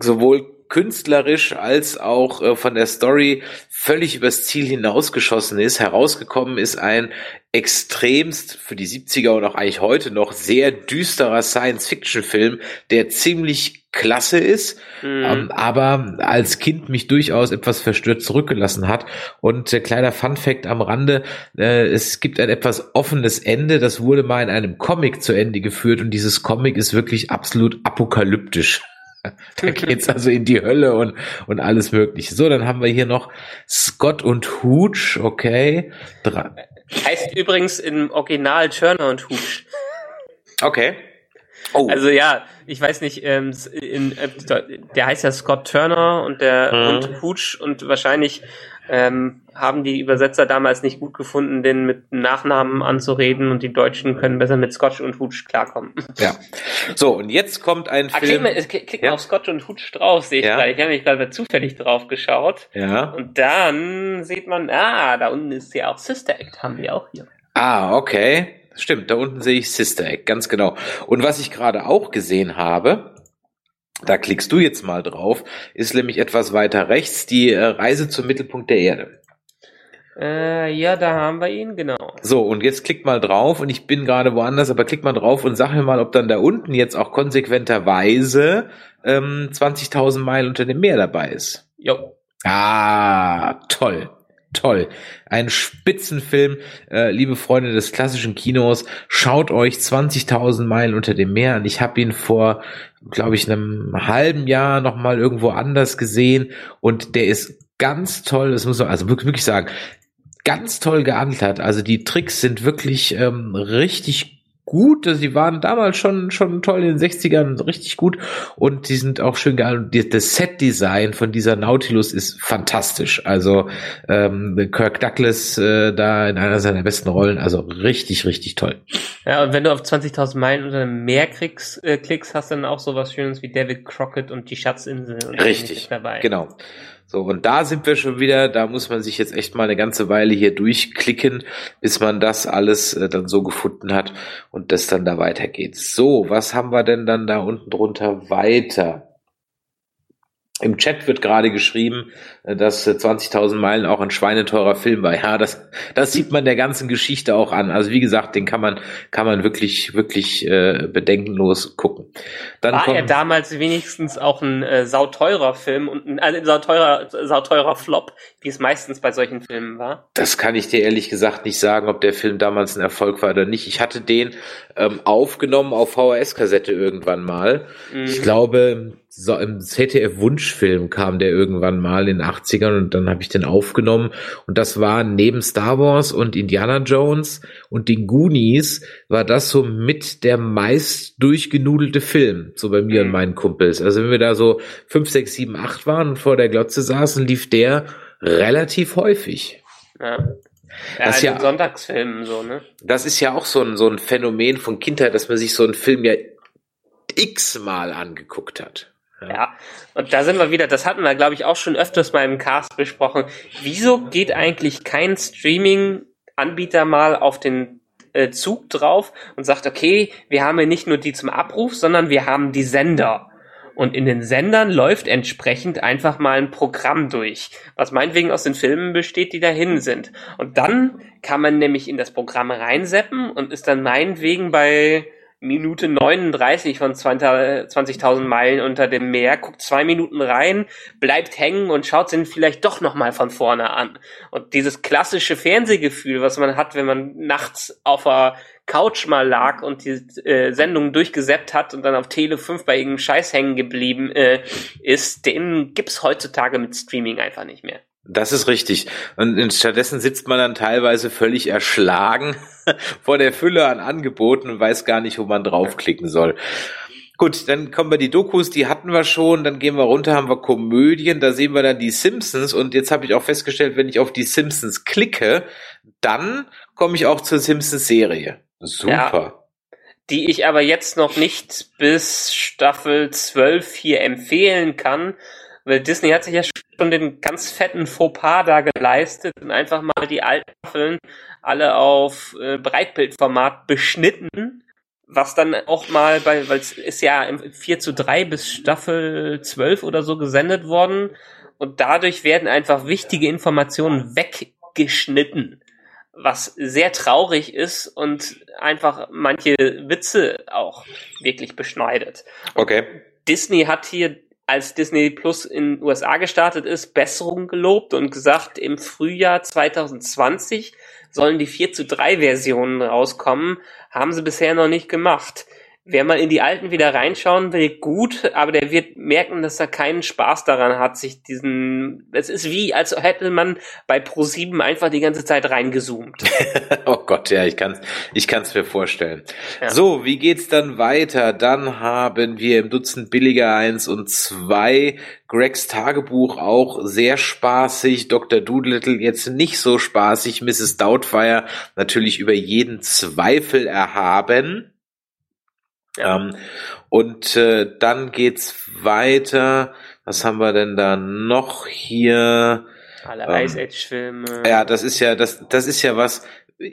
sowohl künstlerisch als auch äh, von der Story völlig übers Ziel hinausgeschossen ist. Herausgekommen ist ein extremst für die 70er und auch eigentlich heute noch sehr düsterer Science-Fiction-Film, der ziemlich klasse ist, Mhm. ähm, aber als Kind mich durchaus etwas verstört zurückgelassen hat. Und äh, kleiner Fun Fact am Rande, äh, es gibt ein etwas offenes Ende, das wurde mal in einem Comic zu Ende geführt und dieses Comic ist wirklich absolut apokalyptisch. Da geht's also in die Hölle und, und alles mögliche. So, dann haben wir hier noch Scott und Hooch, okay. Dra Heißt übrigens im Original Turner und Hooch. okay. Oh, Also ja, ich weiß nicht, ähm, in, äh, der heißt ja Scott Turner und der Mhm. und Hooch und wahrscheinlich ähm, haben die Übersetzer damals nicht gut gefunden, den mit Nachnamen anzureden und die Deutschen können besser mit Scotch und Hooch klarkommen. ja. So, und jetzt kommt ein Ah, klick Film. mal, klick klick Ja. mal auf Scotch und Hooch drauf, sehe ich Ja. gerade. Ich habe mich gerade zufällig drauf geschaut. Ja. Und dann sieht man, ah, da unten ist ja auch Sister Act, haben wir auch hier. Ah, okay. Stimmt, da unten sehe ich Sister Egg, ganz genau. Und was ich gerade auch gesehen habe, da klickst du jetzt mal drauf, ist nämlich etwas weiter rechts die äh, Reise zum Mittelpunkt der Erde. Äh, ja, da haben wir ihn, genau. So, und jetzt klick mal drauf und ich bin gerade woanders, aber klick mal drauf und sag mir mal, ob dann da unten jetzt auch konsequenterweise ähm, 20.000 Meilen unter dem Meer dabei ist. Jo. Ah, toll. Toll. Ein Spitzenfilm, äh, liebe Freunde des klassischen Kinos. Schaut euch 20.000 Meilen unter dem Meer an. Ich habe ihn vor, glaube ich, einem halben Jahr noch mal irgendwo anders gesehen und der ist ganz toll. Das muss man also wirklich, sagen. Ganz toll gehandelt. Also die Tricks sind wirklich ähm, richtig gut. Sie waren damals schon, schon toll in den 60ern, richtig gut. Und die sind auch schön. Die- Das Set-Design von dieser Nautilus ist fantastisch. Also ähm, Kirk Douglas äh, da in einer seiner besten Rollen. Also richtig, richtig toll. Ja, und wenn du auf 20.000 Meilen unter dem Meer kriegst, äh, klickst, hast du dann auch sowas Schönes wie David Crockett und die Schatzinsel. Und Richtig, dabei. Genau. So, und da sind wir schon wieder, da muss man sich jetzt echt mal eine ganze Weile hier durchklicken, bis man das alles äh, dann so gefunden hat und das dann da weitergeht. So, was haben wir denn dann da unten drunter weiter? Im Chat wird gerade geschrieben, äh, dass äh, 20.000 Meilen auch ein schweineteurer Film war. Ja, das, das sieht man der ganzen Geschichte auch an. Also wie gesagt, den kann man, kann man wirklich, wirklich äh, bedenkenlos gucken. Dann War er damals wenigstens auch ein äh, sauteurer Film und ein also sauteurer, sauteurer Flop, wie es meistens bei solchen Filmen war? Das kann ich dir ehrlich gesagt nicht sagen, ob der Film damals ein Erfolg war oder nicht. Ich hatte den ähm, aufgenommen auf VHS-Kassette irgendwann mal. Mhm. Ich glaube, so im ZDF-Wunschfilm kam der irgendwann mal in den 80ern und dann habe ich den aufgenommen. Und das war neben Star Wars und Indiana Jones und den Goonies, war das so mit der meist durchgenudelte Film, so bei mir Mhm. und meinen Kumpels. Also wenn wir da so 5, 6, 7, 8 waren und vor der Glotze saßen, lief der relativ häufig. Ja. Ja, Das in ja- Sonntagsfilmen so, ne? Das ist ja auch so ein, so ein Phänomen von Kindheit, dass man sich so einen Film ja x-mal angeguckt hat. Ja, und da sind wir wieder, das hatten wir, glaube ich, auch schon öfters mal im Cast besprochen. Wieso geht eigentlich kein Streaming-Anbieter mal auf den äh, Zug drauf und sagt, okay, wir haben ja nicht nur die zum Abruf, sondern wir haben die Sender. Und in den Sendern läuft entsprechend einfach mal ein Programm durch, was meinetwegen aus den Filmen besteht, die dahin sind. Und dann kann man nämlich in das Programm reinseppen und ist dann meinetwegen bei Minute 39 von 20.000 Meilen unter dem Meer, guckt zwei Minuten rein, bleibt hängen und schaut sich vielleicht doch nochmal von vorne an. Und dieses klassische Fernsehgefühl, was man hat, wenn man nachts auf der Couch mal lag und die äh, Sendung durchgesäppt hat und dann auf Tele 5 bei irgendeinem Scheiß hängen geblieben äh, ist, den gibt's heutzutage mit Streaming einfach nicht mehr. Das ist richtig. Und stattdessen sitzt man dann teilweise völlig erschlagen vor der Fülle an Angeboten und weiß gar nicht, wo man draufklicken soll. Gut, dann kommen wir die Dokus, die hatten wir schon, dann gehen wir runter, haben wir Komödien, da sehen wir dann die Simpsons und jetzt habe ich auch festgestellt, wenn ich auf die Simpsons klicke, dann komme ich auch zur Simpsons Serie. Super. die ich aber jetzt noch nicht bis Staffel 12 hier empfehlen kann, weil Disney hat sich ja schon den ganz fetten Fauxpas da geleistet und einfach mal die alten Staffeln alle auf äh, Breitbildformat beschnitten, was dann auch mal bei, weil es ist ja im 4 zu 3 bis Staffel 12 oder so gesendet worden und dadurch werden einfach wichtige Informationen weggeschnitten was sehr traurig ist und einfach manche Witze auch wirklich beschneidet. Okay. Disney hat hier als Disney Plus in den USA gestartet ist, Besserung gelobt und gesagt, im Frühjahr 2020 sollen die 4 zu 3 Versionen rauskommen. Haben sie bisher noch nicht gemacht. Wer mal in die alten wieder reinschauen will, gut, aber der wird merken, dass er keinen Spaß daran hat, sich diesen. Es ist wie, als hätte man bei Pro7 einfach die ganze Zeit reingezoomt. oh Gott, ja, ich kann's, ich kann's mir vorstellen. Ja. So, wie geht's dann weiter? Dann haben wir im Dutzend billiger eins und zwei Gregs Tagebuch auch sehr spaßig, Dr. Doolittle jetzt nicht so spaßig, Mrs. Doubtfire natürlich über jeden Zweifel erhaben. Ja. Ähm, und äh, dann geht's weiter. Was haben wir denn da noch hier? Alle ähm, Ice Age Filme. Ja, das ist ja das das ist ja was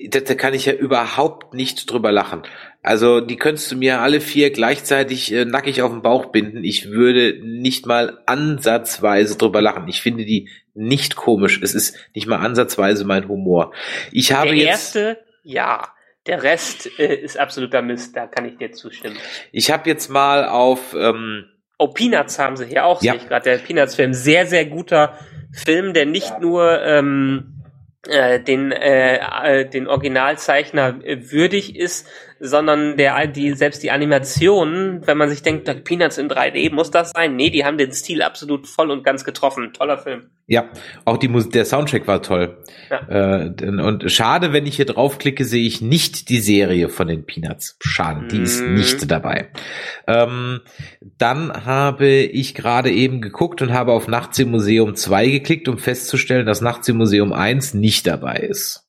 da, da kann ich ja überhaupt nicht drüber lachen. Also die könntest du mir alle vier gleichzeitig äh, nackig auf den Bauch binden. Ich würde nicht mal ansatzweise drüber lachen. Ich finde die nicht komisch. Es ist nicht mal ansatzweise mein Humor. Ich habe Der jetzt erste, ja. Der Rest äh, ist absoluter Mist, da kann ich dir zustimmen. Ich habe jetzt mal auf. Ähm, oh, Peanuts haben sie hier auch, ja. sehe ich gerade. Der Peanuts-Film, sehr, sehr guter Film, der nicht nur ähm, äh, den, äh, äh, den Originalzeichner würdig ist, sondern der, die, selbst die Animation, wenn man sich denkt, Peanuts in 3D, muss das sein? Nee, die haben den Stil absolut voll und ganz getroffen. Toller Film. Ja, auch die Musik, der Soundtrack war toll. Ja. Äh, und schade, wenn ich hier draufklicke, sehe ich nicht die Serie von den Peanuts. Schade, die mm. ist mhm. nicht dabei. Ähm, dann habe ich gerade eben geguckt und habe auf Nachts im Museum 2 geklickt, um festzustellen, dass Nachts im Museum 1 nicht dabei ist.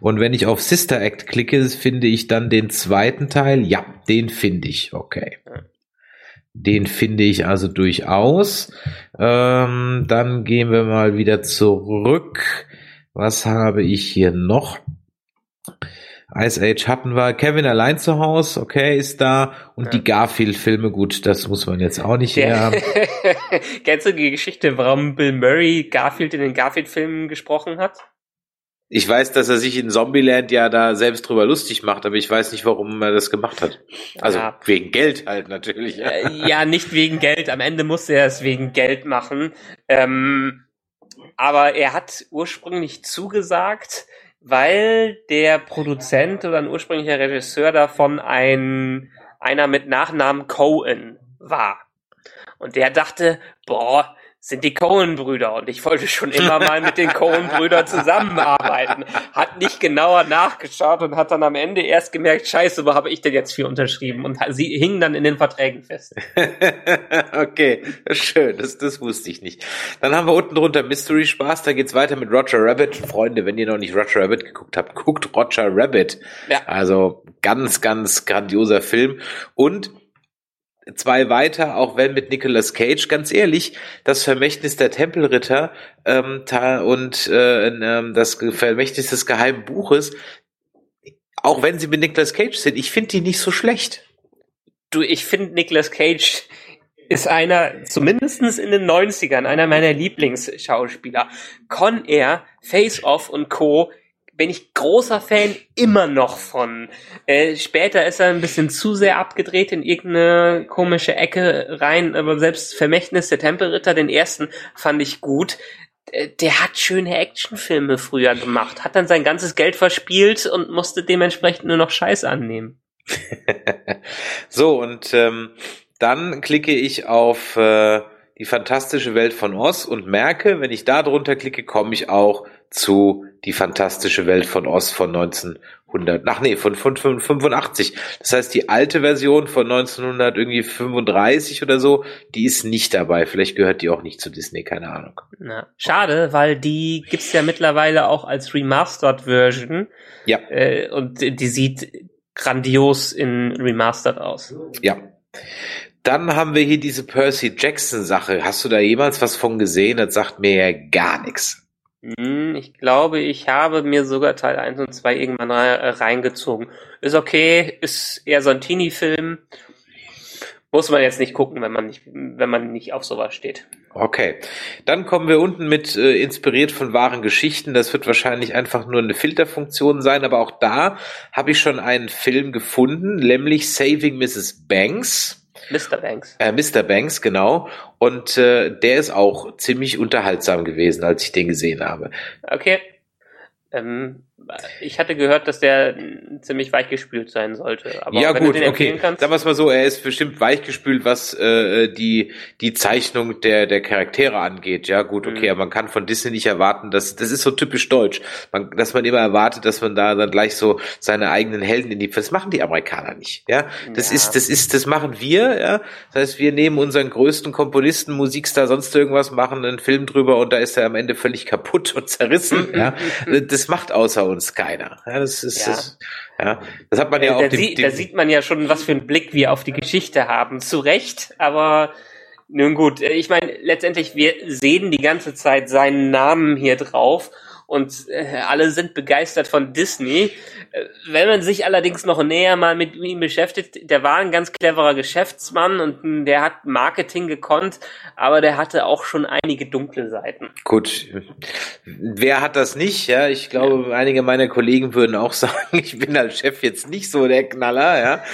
Und wenn ich auf Sister Act klicke, finde ich dann den zweiten Teil. Ja, den finde ich. Okay. Den finde ich also durchaus. Ähm, dann gehen wir mal wieder zurück. Was habe ich hier noch? Ice Age hatten wir. Kevin allein zu Hause, okay, ist da. Und ja. die Garfield-Filme, gut, das muss man jetzt auch nicht mehr haben. Kennst du die Geschichte, warum Bill Murray Garfield in den Garfield-Filmen gesprochen hat? Ich weiß, dass er sich in Zombieland ja da selbst drüber lustig macht, aber ich weiß nicht, warum er das gemacht hat. Also ja. wegen Geld halt natürlich. Ja. Äh, ja, nicht wegen Geld. Am Ende musste er es wegen Geld machen. Ähm, aber er hat ursprünglich zugesagt, weil der Produzent oder ein ursprünglicher Regisseur davon ein einer mit Nachnamen Cohen war. Und der dachte, boah, sind die Cohen-Brüder und ich wollte schon immer mal mit den Cohen-Brüdern zusammenarbeiten. Hat nicht genauer nachgeschaut und hat dann am Ende erst gemerkt, scheiße, wo habe ich denn jetzt für unterschrieben? Und sie hingen dann in den Verträgen fest. okay, schön, das, das wusste ich nicht. Dann haben wir unten drunter Mystery Spaß, da geht's weiter mit Roger Rabbit. Freunde, wenn ihr noch nicht Roger Rabbit geguckt habt, guckt Roger Rabbit. Ja. Also ganz, ganz grandioser Film. Und zwei weiter, auch wenn mit Nicolas Cage, ganz ehrlich, das Vermächtnis der Tempelritter ähm, und äh, äh, das Vermächtnis des geheimen Buches, auch wenn sie mit Nicolas Cage sind, ich finde die nicht so schlecht. Du, ich finde Nicolas Cage ist einer, zumindestens in den 90ern, einer meiner Lieblingsschauspieler. Con Air, Face Off und Co bin ich großer Fan immer noch von. Äh, später ist er ein bisschen zu sehr abgedreht in irgendeine komische Ecke rein, aber selbst Vermächtnis der Tempelritter, den ersten, fand ich gut. Äh, der hat schöne Actionfilme früher gemacht, hat dann sein ganzes Geld verspielt und musste dementsprechend nur noch Scheiß annehmen. so, und ähm, dann klicke ich auf äh, die fantastische Welt von Oz und merke, wenn ich da drunter klicke, komme ich auch zu Die fantastische Welt von Oz von 1900, ach nee, von, von, von 85. Das heißt, die alte Version von 1935 oder so, die ist nicht dabei. Vielleicht gehört die auch nicht zu Disney, keine Ahnung. Na, schade, weil die gibt's ja mittlerweile auch als Remastered Version. Ja. Äh, und die sieht grandios in Remastered aus. Ja. Dann haben wir hier diese Percy Jackson Sache. Hast du da jemals was von gesehen? Das sagt mir ja gar nichts. Hm, ich glaube, ich habe mir sogar Teil 1 und 2 irgendwann reingezogen. Ist okay, ist eher so ein Teenie-Film. Muss man jetzt nicht gucken, wenn man nicht, wenn man nicht auf sowas steht. Okay. Dann kommen wir unten mit äh, inspiriert von wahren Geschichten. Das wird wahrscheinlich einfach nur eine Filterfunktion sein, aber auch da habe ich schon einen Film gefunden, nämlich Saving Mrs. Banks. Mr. Banks. Äh, Mr. Banks, genau. Und äh, der ist auch ziemlich unterhaltsam gewesen, als ich den gesehen habe. Okay. Ähm, ich hatte gehört, dass der ziemlich weichgespült sein sollte. Aber ja gut, okay. Kannst, Sagen wir es mal so, er ist bestimmt weichgespült, was äh, die die Zeichnung der der Charaktere angeht. Ja gut, okay, mhm. aber man kann von Disney nicht erwarten, dass das ist so typisch deutsch, man, dass man immer erwartet, dass man da dann gleich so seine eigenen Helden in die. Das machen die Amerikaner nicht. Ja, das ja. ist das ist das machen wir. Ja, das heißt, wir nehmen unseren größten Komponisten, Musikstar, sonst irgendwas, machen einen Film drüber und da ist er am Ende völlig kaputt und zerrissen. ja, das macht außer uns uns keiner. Ja, das ist, ja. Das, ja, das hat man ja auch. Da, dem, dem, da sieht man ja schon, was für einen Blick wir auf die Geschichte haben. Zu Recht, aber nun gut. Ich meine, letztendlich, wir sehen die ganze Zeit seinen Namen hier drauf und äh, alle sind begeistert von Disney. Äh, wenn man sich allerdings noch näher mal mit ihm beschäftigt, der war ein ganz cleverer Geschäftsmann und der hat Marketing gekonnt, aber der hatte auch schon einige dunkle Seiten. Gut, wer hat das nicht? Ja, ich glaube, ja. einige meiner Kollegen würden auch sagen, ich bin als Chef jetzt nicht so der Knaller. Ja,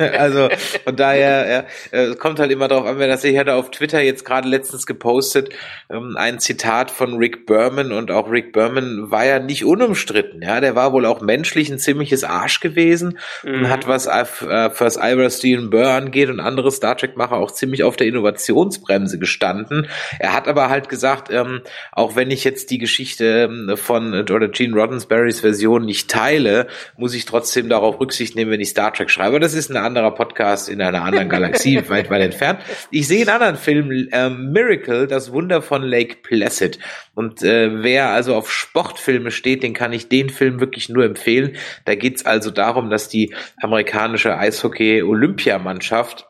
also von daher ja, es kommt halt immer darauf an, wer das. Ich hatte auf Twitter jetzt gerade letztens gepostet ähm, ein Zitat von Rick Berman und auch Rick Rick Berman war ja nicht unumstritten, ja, der war wohl auch menschlich ein ziemliches Arsch gewesen mhm. und hat was äh, was Ira Steven Burr angeht und andere Star Trek Macher auch ziemlich auf der Innovationsbremse gestanden. Er hat aber halt gesagt, ähm, auch wenn ich jetzt die Geschichte ähm, von oder Gene Roddenberrys Version nicht teile, muss ich trotzdem darauf Rücksicht nehmen, wenn ich Star Trek schreibe. Das ist ein anderer Podcast in einer anderen Galaxie, weit weit entfernt. Ich sehe einen anderen Film, äh, Miracle, das Wunder von Lake Placid. Und äh, wer also auf Sportfilme steht, den kann ich den Film wirklich nur empfehlen. Da geht's also darum, dass die amerikanische Eishockey-Olympiamannschaft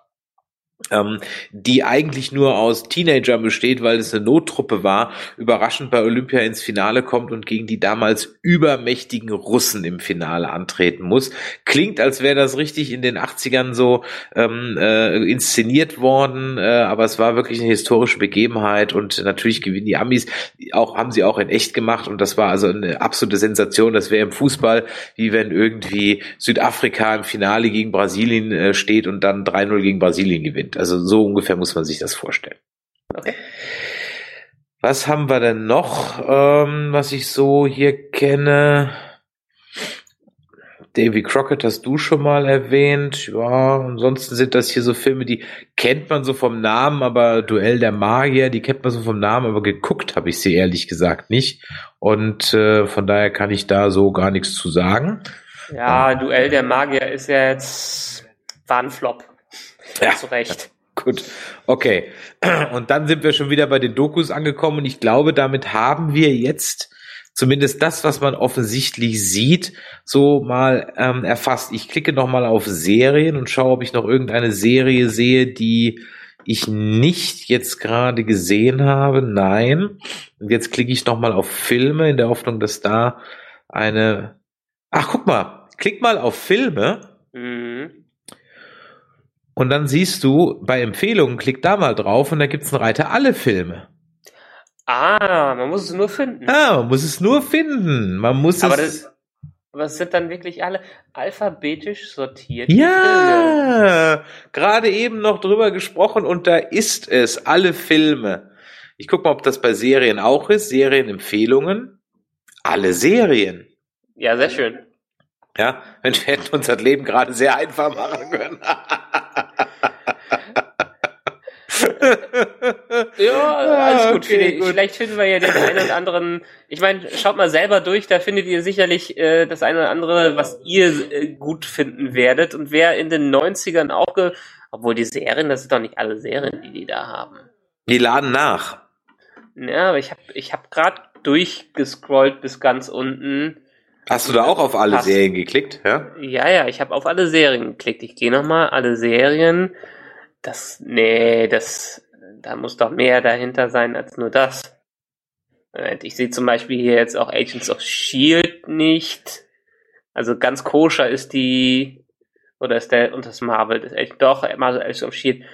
ähm, die eigentlich nur aus Teenagern besteht, weil es eine Nottruppe war, überraschend bei Olympia ins Finale kommt und gegen die damals übermächtigen Russen im Finale antreten muss. Klingt, als wäre das richtig in den 80ern so ähm, äh, inszeniert worden, äh, aber es war wirklich eine historische Begebenheit und natürlich gewinnen die Amis, auch haben sie auch in echt gemacht und das war also eine absolute Sensation. Das wäre im Fußball, wie wenn irgendwie Südafrika im Finale gegen Brasilien äh, steht und dann 3-0 gegen Brasilien gewinnt gewinnt. Also so ungefähr muss man sich das vorstellen. Okay. Was haben wir denn noch, ähm, was ich so hier kenne? Davy Crockett hast du schon mal erwähnt. Ja, ansonsten sind das hier so Filme, die kennt man so vom Namen, aber Duell der Magier, die kennt man so vom Namen, aber geguckt habe ich sie ehrlich gesagt nicht. Und äh, von daher kann ich da so gar nichts zu sagen. Ja, Duell der Magier ist ja jetzt war ein Flop. Ja, zu Recht. Gut, okay. Und dann sind wir schon wieder bei den Dokus angekommen und ich glaube, damit haben wir jetzt zumindest das, was man offensichtlich sieht, so mal ähm, erfasst. Ich klicke nochmal auf Serien und schaue, ob ich noch irgendeine Serie sehe, die ich nicht jetzt gerade gesehen habe. Nein. Und jetzt klicke ich nochmal auf Filme in der Hoffnung, dass da eine. Ach, guck mal, klick mal auf Filme. Mhm. Und dann siehst du bei Empfehlungen, klick da mal drauf und da gibt's einen Reiter alle Filme. Ah, man muss es nur finden. Ah, man muss es nur finden. Man muss aber es. Das, aber es sind dann wirklich alle alphabetisch sortiert. Ja, gerade eben noch drüber gesprochen und da ist es, alle Filme. Ich guck mal, ob das bei Serien auch ist. Serienempfehlungen. Alle Serien. Ja, sehr schön. Ja, wir hätten uns das Leben gerade sehr einfach machen können. ja, alles gut. Okay, gut. Vielleicht finden wir ja den einen oder anderen. Ich meine, schaut mal selber durch, da findet ihr sicherlich äh, das eine oder andere, was ihr äh, gut finden werdet. Und wer in den 90ern auch, ge obwohl die Serien, das sind doch nicht alle Serien, die die da haben. Die laden nach. Ja, aber ich habe ich hab gerade durchgescrollt bis ganz unten. Hast du da auch auf alle Passt. Serien geklickt? Ja, ja, ja ich habe auf alle Serien geklickt. Ich gehe nochmal, alle Serien. Das, nee, das, da muss doch mehr dahinter sein als nur das. Ich sehe zum Beispiel hier jetzt auch Agents of Shield nicht. Also ganz koscher ist die, oder ist der und das Marvel, das echt, doch, Agents of Shield.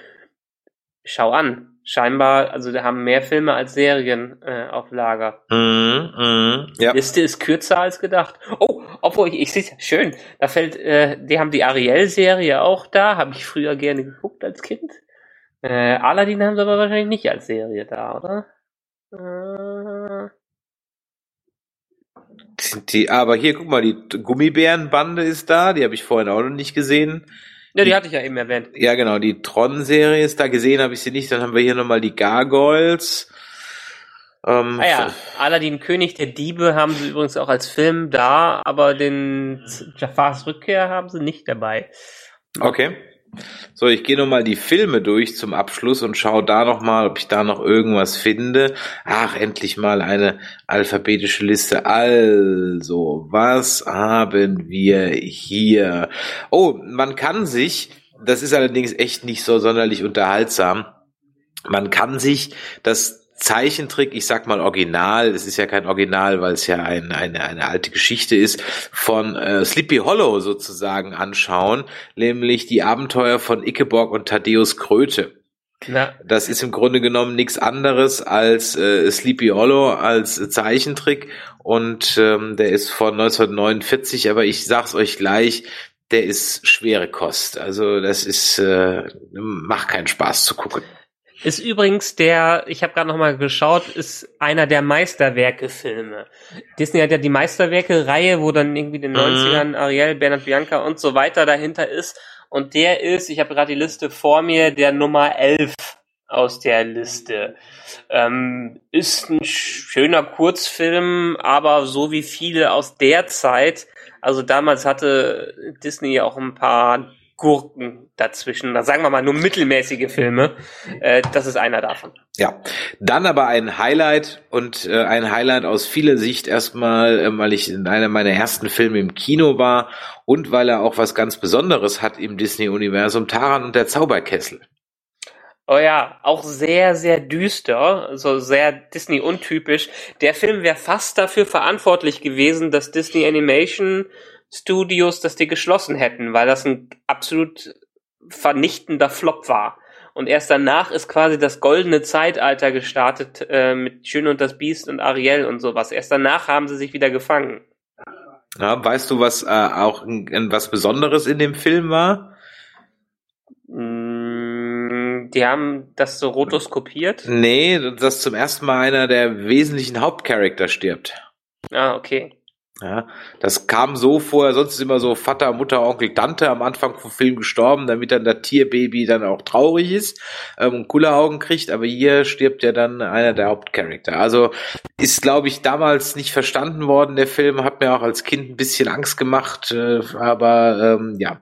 Schau an. Scheinbar, also da haben mehr Filme als Serien äh, auf Lager. Mm, mm, ja. Die Liste ist kürzer als gedacht. Oh, Obwohl, ich, ich sehe schön, da fällt, äh, die haben die Ariel-Serie auch da, habe ich früher gerne geguckt als Kind. Äh, Aladdin haben sie aber wahrscheinlich nicht als Serie da, oder? Äh, die, aber hier, guck mal, die Gummibärenbande ist da, die habe ich vorhin auch noch nicht gesehen. ja, die hatte ich ja eben erwähnt. Ja, genau, die Tron-Serie ist da, gesehen habe ich sie nicht. Dann haben wir hier nochmal die Gargoyles. Ähm, Ah ja, Aladdin König der Diebe haben sie übrigens auch als Film da, aber den Jafars Rückkehr haben sie nicht dabei. Okay. So, ich gehe nochmal die Filme durch zum Abschluss und schaue da nochmal, ob ich da noch irgendwas finde. Ach, endlich mal eine alphabetische Liste. Also, was haben wir hier? Oh, man kann sich, das ist allerdings echt nicht so sonderlich unterhaltsam, man kann sich das Zeichentrick, ich sag mal Original, es ist ja kein Original, weil es ja ein, eine, eine alte Geschichte ist, von äh, Sleepy Hollow sozusagen anschauen, nämlich die Abenteuer von Ickeborg und Thaddeus Kröte. Na, Das ist im Grunde genommen nichts anderes als äh, Sleepy Hollow als Zeichentrick und ähm, der ist von 1949, aber ich sag's euch gleich, der ist schwere Kost. Also das ist äh, macht keinen Spaß zu gucken. Ist übrigens der, ich habe gerade noch mal geschaut, ist einer der Meisterwerke-Filme. Disney hat ja die Meisterwerke-Reihe, wo dann irgendwie den Mhm. 90ern Ariel, Bernhard Bianca und so weiter dahinter ist. Und der ist, ich habe gerade die Liste vor mir, der Nummer 11 aus der Liste. Ähm, ist ein schöner Kurzfilm, aber so wie viele aus der Zeit, also damals hatte Disney ja auch ein paar Gurken dazwischen, da sagen wir mal nur mittelmäßige Filme. Äh, das ist einer davon. Ja, dann aber ein Highlight und äh, ein Highlight aus vieler Sicht erstmal, äh, weil ich in einer meiner ersten Filme im Kino war und weil er auch was ganz Besonderes hat im Disney-Universum, Taran und der Zauberkessel. Oh ja, auch sehr, sehr düster, so sehr Disney-untypisch. Der Film wäre fast dafür verantwortlich gewesen, dass Disney Animation Studios, dass die geschlossen hätten, weil das ein absolut vernichtender Flop war. Und erst danach ist quasi das goldene Zeitalter gestartet äh, mit Schön und das Biest und Ariel und sowas. Erst danach haben sie sich wieder gefangen. Ja, weißt du, was äh, auch was Besonderes in dem Film war? Mm, Die haben das so rotoskopiert. Nee, dass zum ersten Mal einer der wesentlichen Hauptcharakter stirbt. Ah, okay. Ja, das kam so vor, sonst ist immer so Vater, Mutter, Onkel, Tante am Anfang vom Film gestorben, damit dann das Tierbaby dann auch traurig ist ähm, und coole Augen kriegt, aber hier stirbt ja dann einer der Hauptcharakter. Also ist, glaube ich, damals nicht verstanden worden, der Film, hat mir auch als Kind ein bisschen Angst gemacht, äh, aber ähm, ja,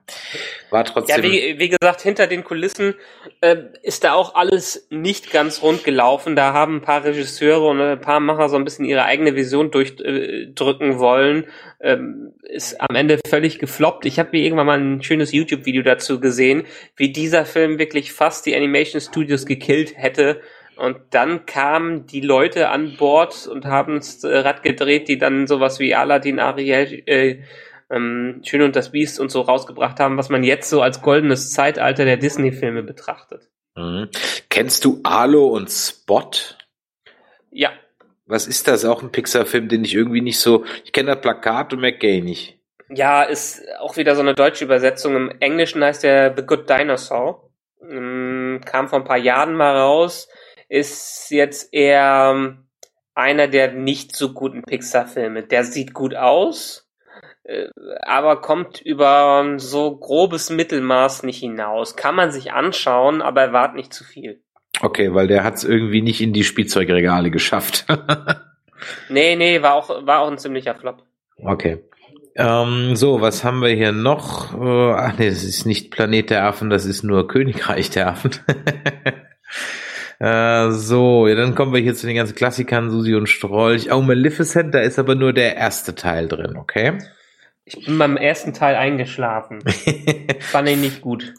war trotzdem... Ja, wie, wie gesagt, hinter den Kulissen äh, ist da auch alles nicht ganz rund gelaufen. Da haben ein paar Regisseure und ein paar Macher so ein bisschen ihre eigene Vision durchdrücken wollen. Ähm, ist am Ende völlig gefloppt. Ich habe mir irgendwann mal ein schönes YouTube-Video dazu gesehen, wie dieser Film wirklich fast die Animation Studios gekillt hätte. Und dann kamen die Leute an Bord und haben das Rad gedreht, die dann sowas wie Aladdin, Ariel, äh, ähm, Schön und das Biest und so rausgebracht haben, was man jetzt so als goldenes Zeitalter der Disney-Filme betrachtet. Mhm. Kennst du Arlo und Spot? Ja, Was ist das? Auch ein Pixar-Film, den ich irgendwie nicht so... Ich kenne das Plakat und McGay nicht. ja, ist auch wieder so eine deutsche Übersetzung. Im Englischen heißt der The Good Dinosaur. Ähm, kam vor ein paar Jahren mal raus. Ist jetzt eher ähm, einer der nicht so guten Pixar-Filme. Der sieht gut aus, äh, aber kommt über so grobes Mittelmaß nicht hinaus. Kann man sich anschauen, aber erwart nicht zu viel. Okay, weil der hat es irgendwie nicht in die Spielzeugregale geschafft. Nee, nee, war auch, war auch ein ziemlicher Flop. okay. Ähm, so, was haben wir hier noch? Äh, ach nee, das ist nicht Planet der Affen, das ist nur Königreich der Affen. äh, so, ja, dann kommen wir hier zu den ganzen Klassikern, Susi und Strolch. Oh, Maleficent, da ist aber nur der erste Teil drin, okay? Ich bin beim ersten Teil eingeschlafen. Fand ich nicht gut.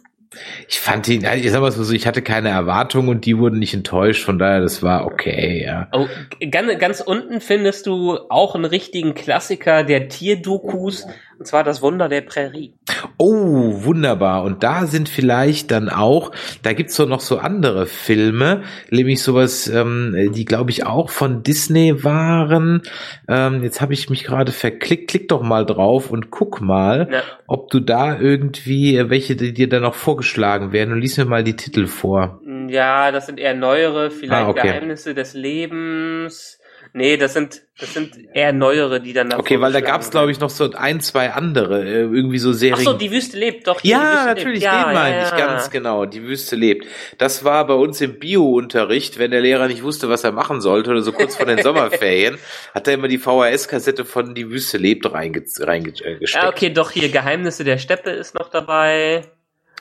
Ich fand ihn, ich sag mal so, ich hatte keine Erwartungen und die wurden nicht enttäuscht, von daher, das war okay, ja. Oh, ganz, ganz unten findest du auch einen richtigen Klassiker der Tierdokus Und zwar das Wunder der Prärie. Oh, wunderbar. Und da sind vielleicht dann auch, da gibt's doch noch so andere Filme, nämlich sowas, ähm, die glaube ich auch von Disney waren. Ähm, jetzt habe ich mich gerade verklickt. Klick doch mal drauf und guck mal, ja. Ob du da irgendwie, welche dir da noch vorgeschlagen werden. Und lies mir mal die Titel vor. Ja, das sind eher neuere, vielleicht ah, okay. Geheimnisse des Lebens. Nee, das sind, das sind eher neuere, die dann Okay, weil da gab's glaube ich noch so ein, zwei andere, äh, irgendwie so Serien. Ach so, die Wüste lebt, doch. Ja, natürlich, lebt. den ja, meine ja. ich ganz genau. Die Wüste lebt. Das war bei uns im Bio-Unterricht, wenn der Lehrer nicht wusste, was er machen sollte oder so kurz vor den Sommerferien, hat er immer die VHS-Kassette von Die Wüste lebt reingesteckt. Rein, äh, ja, okay, doch hier Geheimnisse der Steppe ist noch dabei.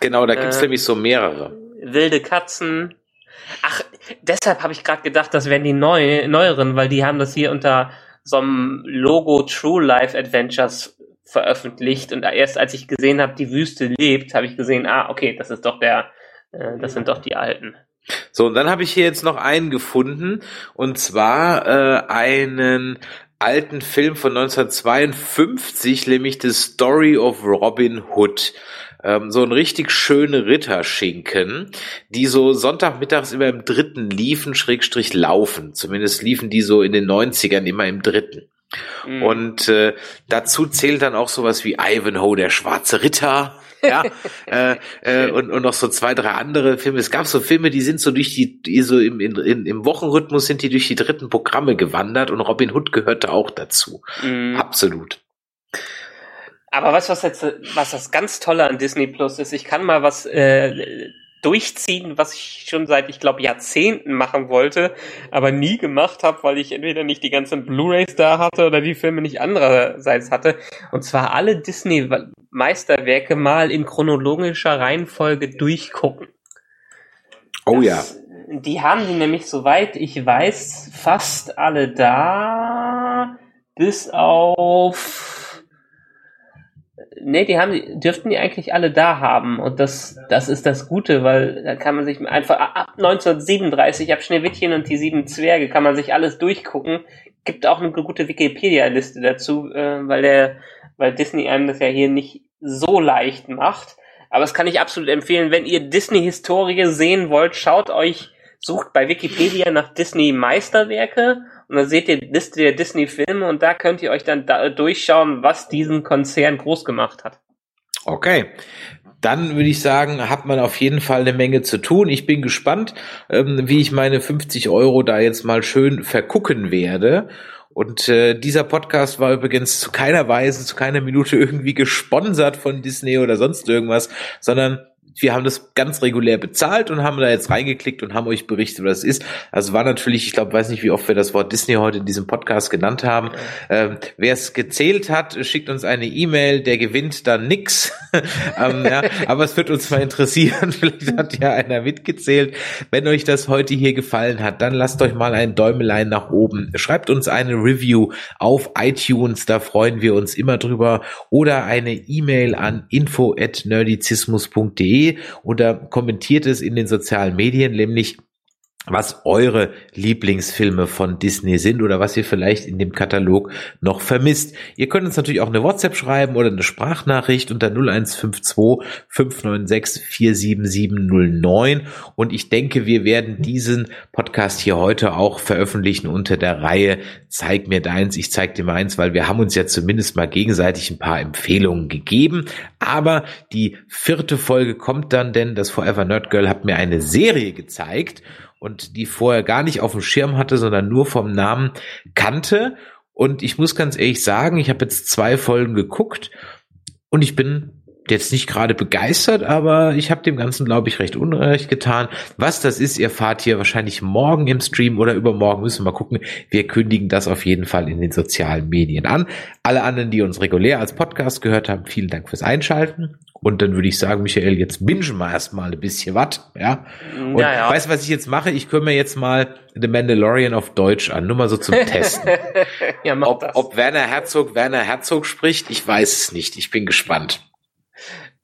Genau, da gibt's äh, nämlich so mehrere. Wilde Katzen. Ach, deshalb habe ich gerade gedacht, das wären die neu, neueren, weil die haben das hier unter so einem Logo True Life Adventures veröffentlicht und erst als ich gesehen habe, die Wüste lebt, habe ich gesehen, ah, okay, das ist doch der, äh, das sind doch die alten. So, und dann habe ich hier jetzt noch einen gefunden, und zwar äh, einen alten Film von 1952, nämlich The Story of Robin Hood ähm, so ein richtig schöne Ritterschinken, die so Sonntagmittags immer im dritten liefen, Schrägstrich laufen. Zumindest liefen die so in den 90ern immer im dritten. Mhm. Und äh, dazu zählt dann auch sowas wie Ivanhoe, der schwarze Ritter. ja, äh, äh, und, und noch so zwei, drei andere Filme. Es gab so Filme, die sind so durch die, die so im, in, im Wochenrhythmus sind die durch die dritten Programme gewandert und Robin Hood gehörte auch dazu. Mhm. Absolut. Aber weißt du, was jetzt, was das ganz Tolle an Disney Plus ist? Ich kann mal was äh, durchziehen, was ich schon seit, ich glaube, Jahrzehnten machen wollte, aber nie gemacht habe, weil ich entweder nicht die ganzen Blu-rays da hatte oder die Filme nicht andererseits hatte. Und zwar alle Disney-Meisterwerke mal in chronologischer Reihenfolge durchgucken. Oh das, ja. Die haben die nämlich, soweit ich weiß, fast alle da, bis auf Nee, die haben, dürften die eigentlich alle da haben. Und das, das ist das Gute, weil da kann man sich einfach ab 1937, ab Schneewittchen und die sieben Zwerge, kann man sich alles durchgucken. Gibt auch eine gute Wikipedia-Liste dazu, äh, weil der, weil Disney einem das ja hier nicht so leicht macht. Aber das kann ich absolut empfehlen. Wenn ihr Disney-Historie sehen wollt, schaut euch, sucht bei Wikipedia nach Disney-Meisterwerke und dann seht ihr die Liste der Disney-Filme und da könnt ihr euch dann da durchschauen, was diesen Konzern groß gemacht hat. Okay. Dann würde ich sagen, hat man auf jeden Fall eine Menge zu tun. Ich bin gespannt, ähm, wie ich meine 50 Euro da jetzt mal schön vergucken werde. Und äh, dieser Podcast war übrigens zu keiner Weise, zu keiner Minute irgendwie gesponsert von Disney oder sonst irgendwas, sondern wir haben das ganz regulär bezahlt und haben da jetzt reingeklickt und haben euch berichtet, was es ist. Also war natürlich, ich glaube, weiß nicht, wie oft wir das Wort Disney heute in diesem Podcast genannt haben. Ähm, Wer es gezählt hat, schickt uns eine E-Mail, der gewinnt dann nix. ähm, ja, aber es wird uns mal interessieren, vielleicht hat ja einer mitgezählt. Wenn euch das heute hier gefallen hat, dann lasst euch mal ein Däumelein nach oben. Schreibt uns eine Review auf iTunes, da freuen wir uns immer drüber. Oder eine E-Mail an info at nerdizismus.de oder kommentiert es in den sozialen Medien, nämlich was eure Lieblingsfilme von Disney sind oder was ihr vielleicht in dem Katalog noch vermisst. Ihr könnt uns natürlich auch eine WhatsApp schreiben oder eine Sprachnachricht unter 0152 596 47709 und ich denke, wir werden diesen Podcast hier heute auch veröffentlichen unter der Reihe Zeig mir deins, ich zeig dir meins, weil wir haben uns ja zumindest mal gegenseitig ein paar Empfehlungen gegeben, aber die vierte Folge kommt dann, denn das Forever Nerd Girl hat mir eine Serie gezeigt und die vorher gar nicht auf dem Schirm hatte, sondern nur vom Namen kannte. Und ich muss ganz ehrlich sagen, ich habe jetzt zwei Folgen geguckt und ich bin jetzt nicht gerade begeistert, aber ich habe dem Ganzen, glaube ich, recht unrecht getan. Was das ist, ihr fahrt hier wahrscheinlich morgen im Stream oder übermorgen, müssen wir mal gucken. Wir kündigen das auf jeden Fall in den sozialen Medien an. Alle anderen, die uns regulär als Podcast gehört haben, vielen Dank fürs Einschalten. Und dann würde ich sagen, Michael, jetzt bingen wir erstmal ein bisschen was, ja. Und ja, ja. weißt du, was ich jetzt mache? Ich mir jetzt mal The Mandalorian auf Deutsch an, nur mal so zum Testen. ja, mach ob, das. ob Werner Herzog Werner Herzog spricht, ich weiß es nicht. Ich bin gespannt.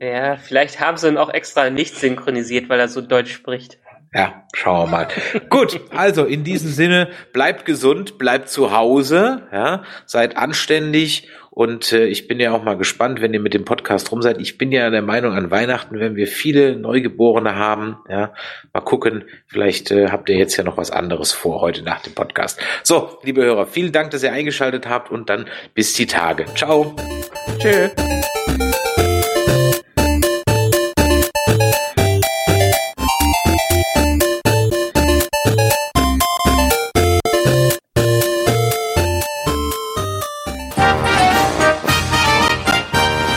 Ja, vielleicht haben sie ihn auch extra nicht synchronisiert, weil er so Deutsch spricht. Ja, schauen wir mal. Gut, also in diesem Sinne, bleibt gesund, bleibt zu Hause, ja, seid anständig Und äh, ich bin ja auch mal gespannt, wenn ihr mit dem Podcast rum seid. Ich bin ja der Meinung, an Weihnachten, wenn wir viele Neugeborene haben, ja, mal gucken, vielleicht äh, habt ihr jetzt ja noch was anderes vor heute nach dem Podcast. So, liebe Hörer, vielen Dank, dass ihr eingeschaltet habt und dann bis die Tage. Ciao. Tschö.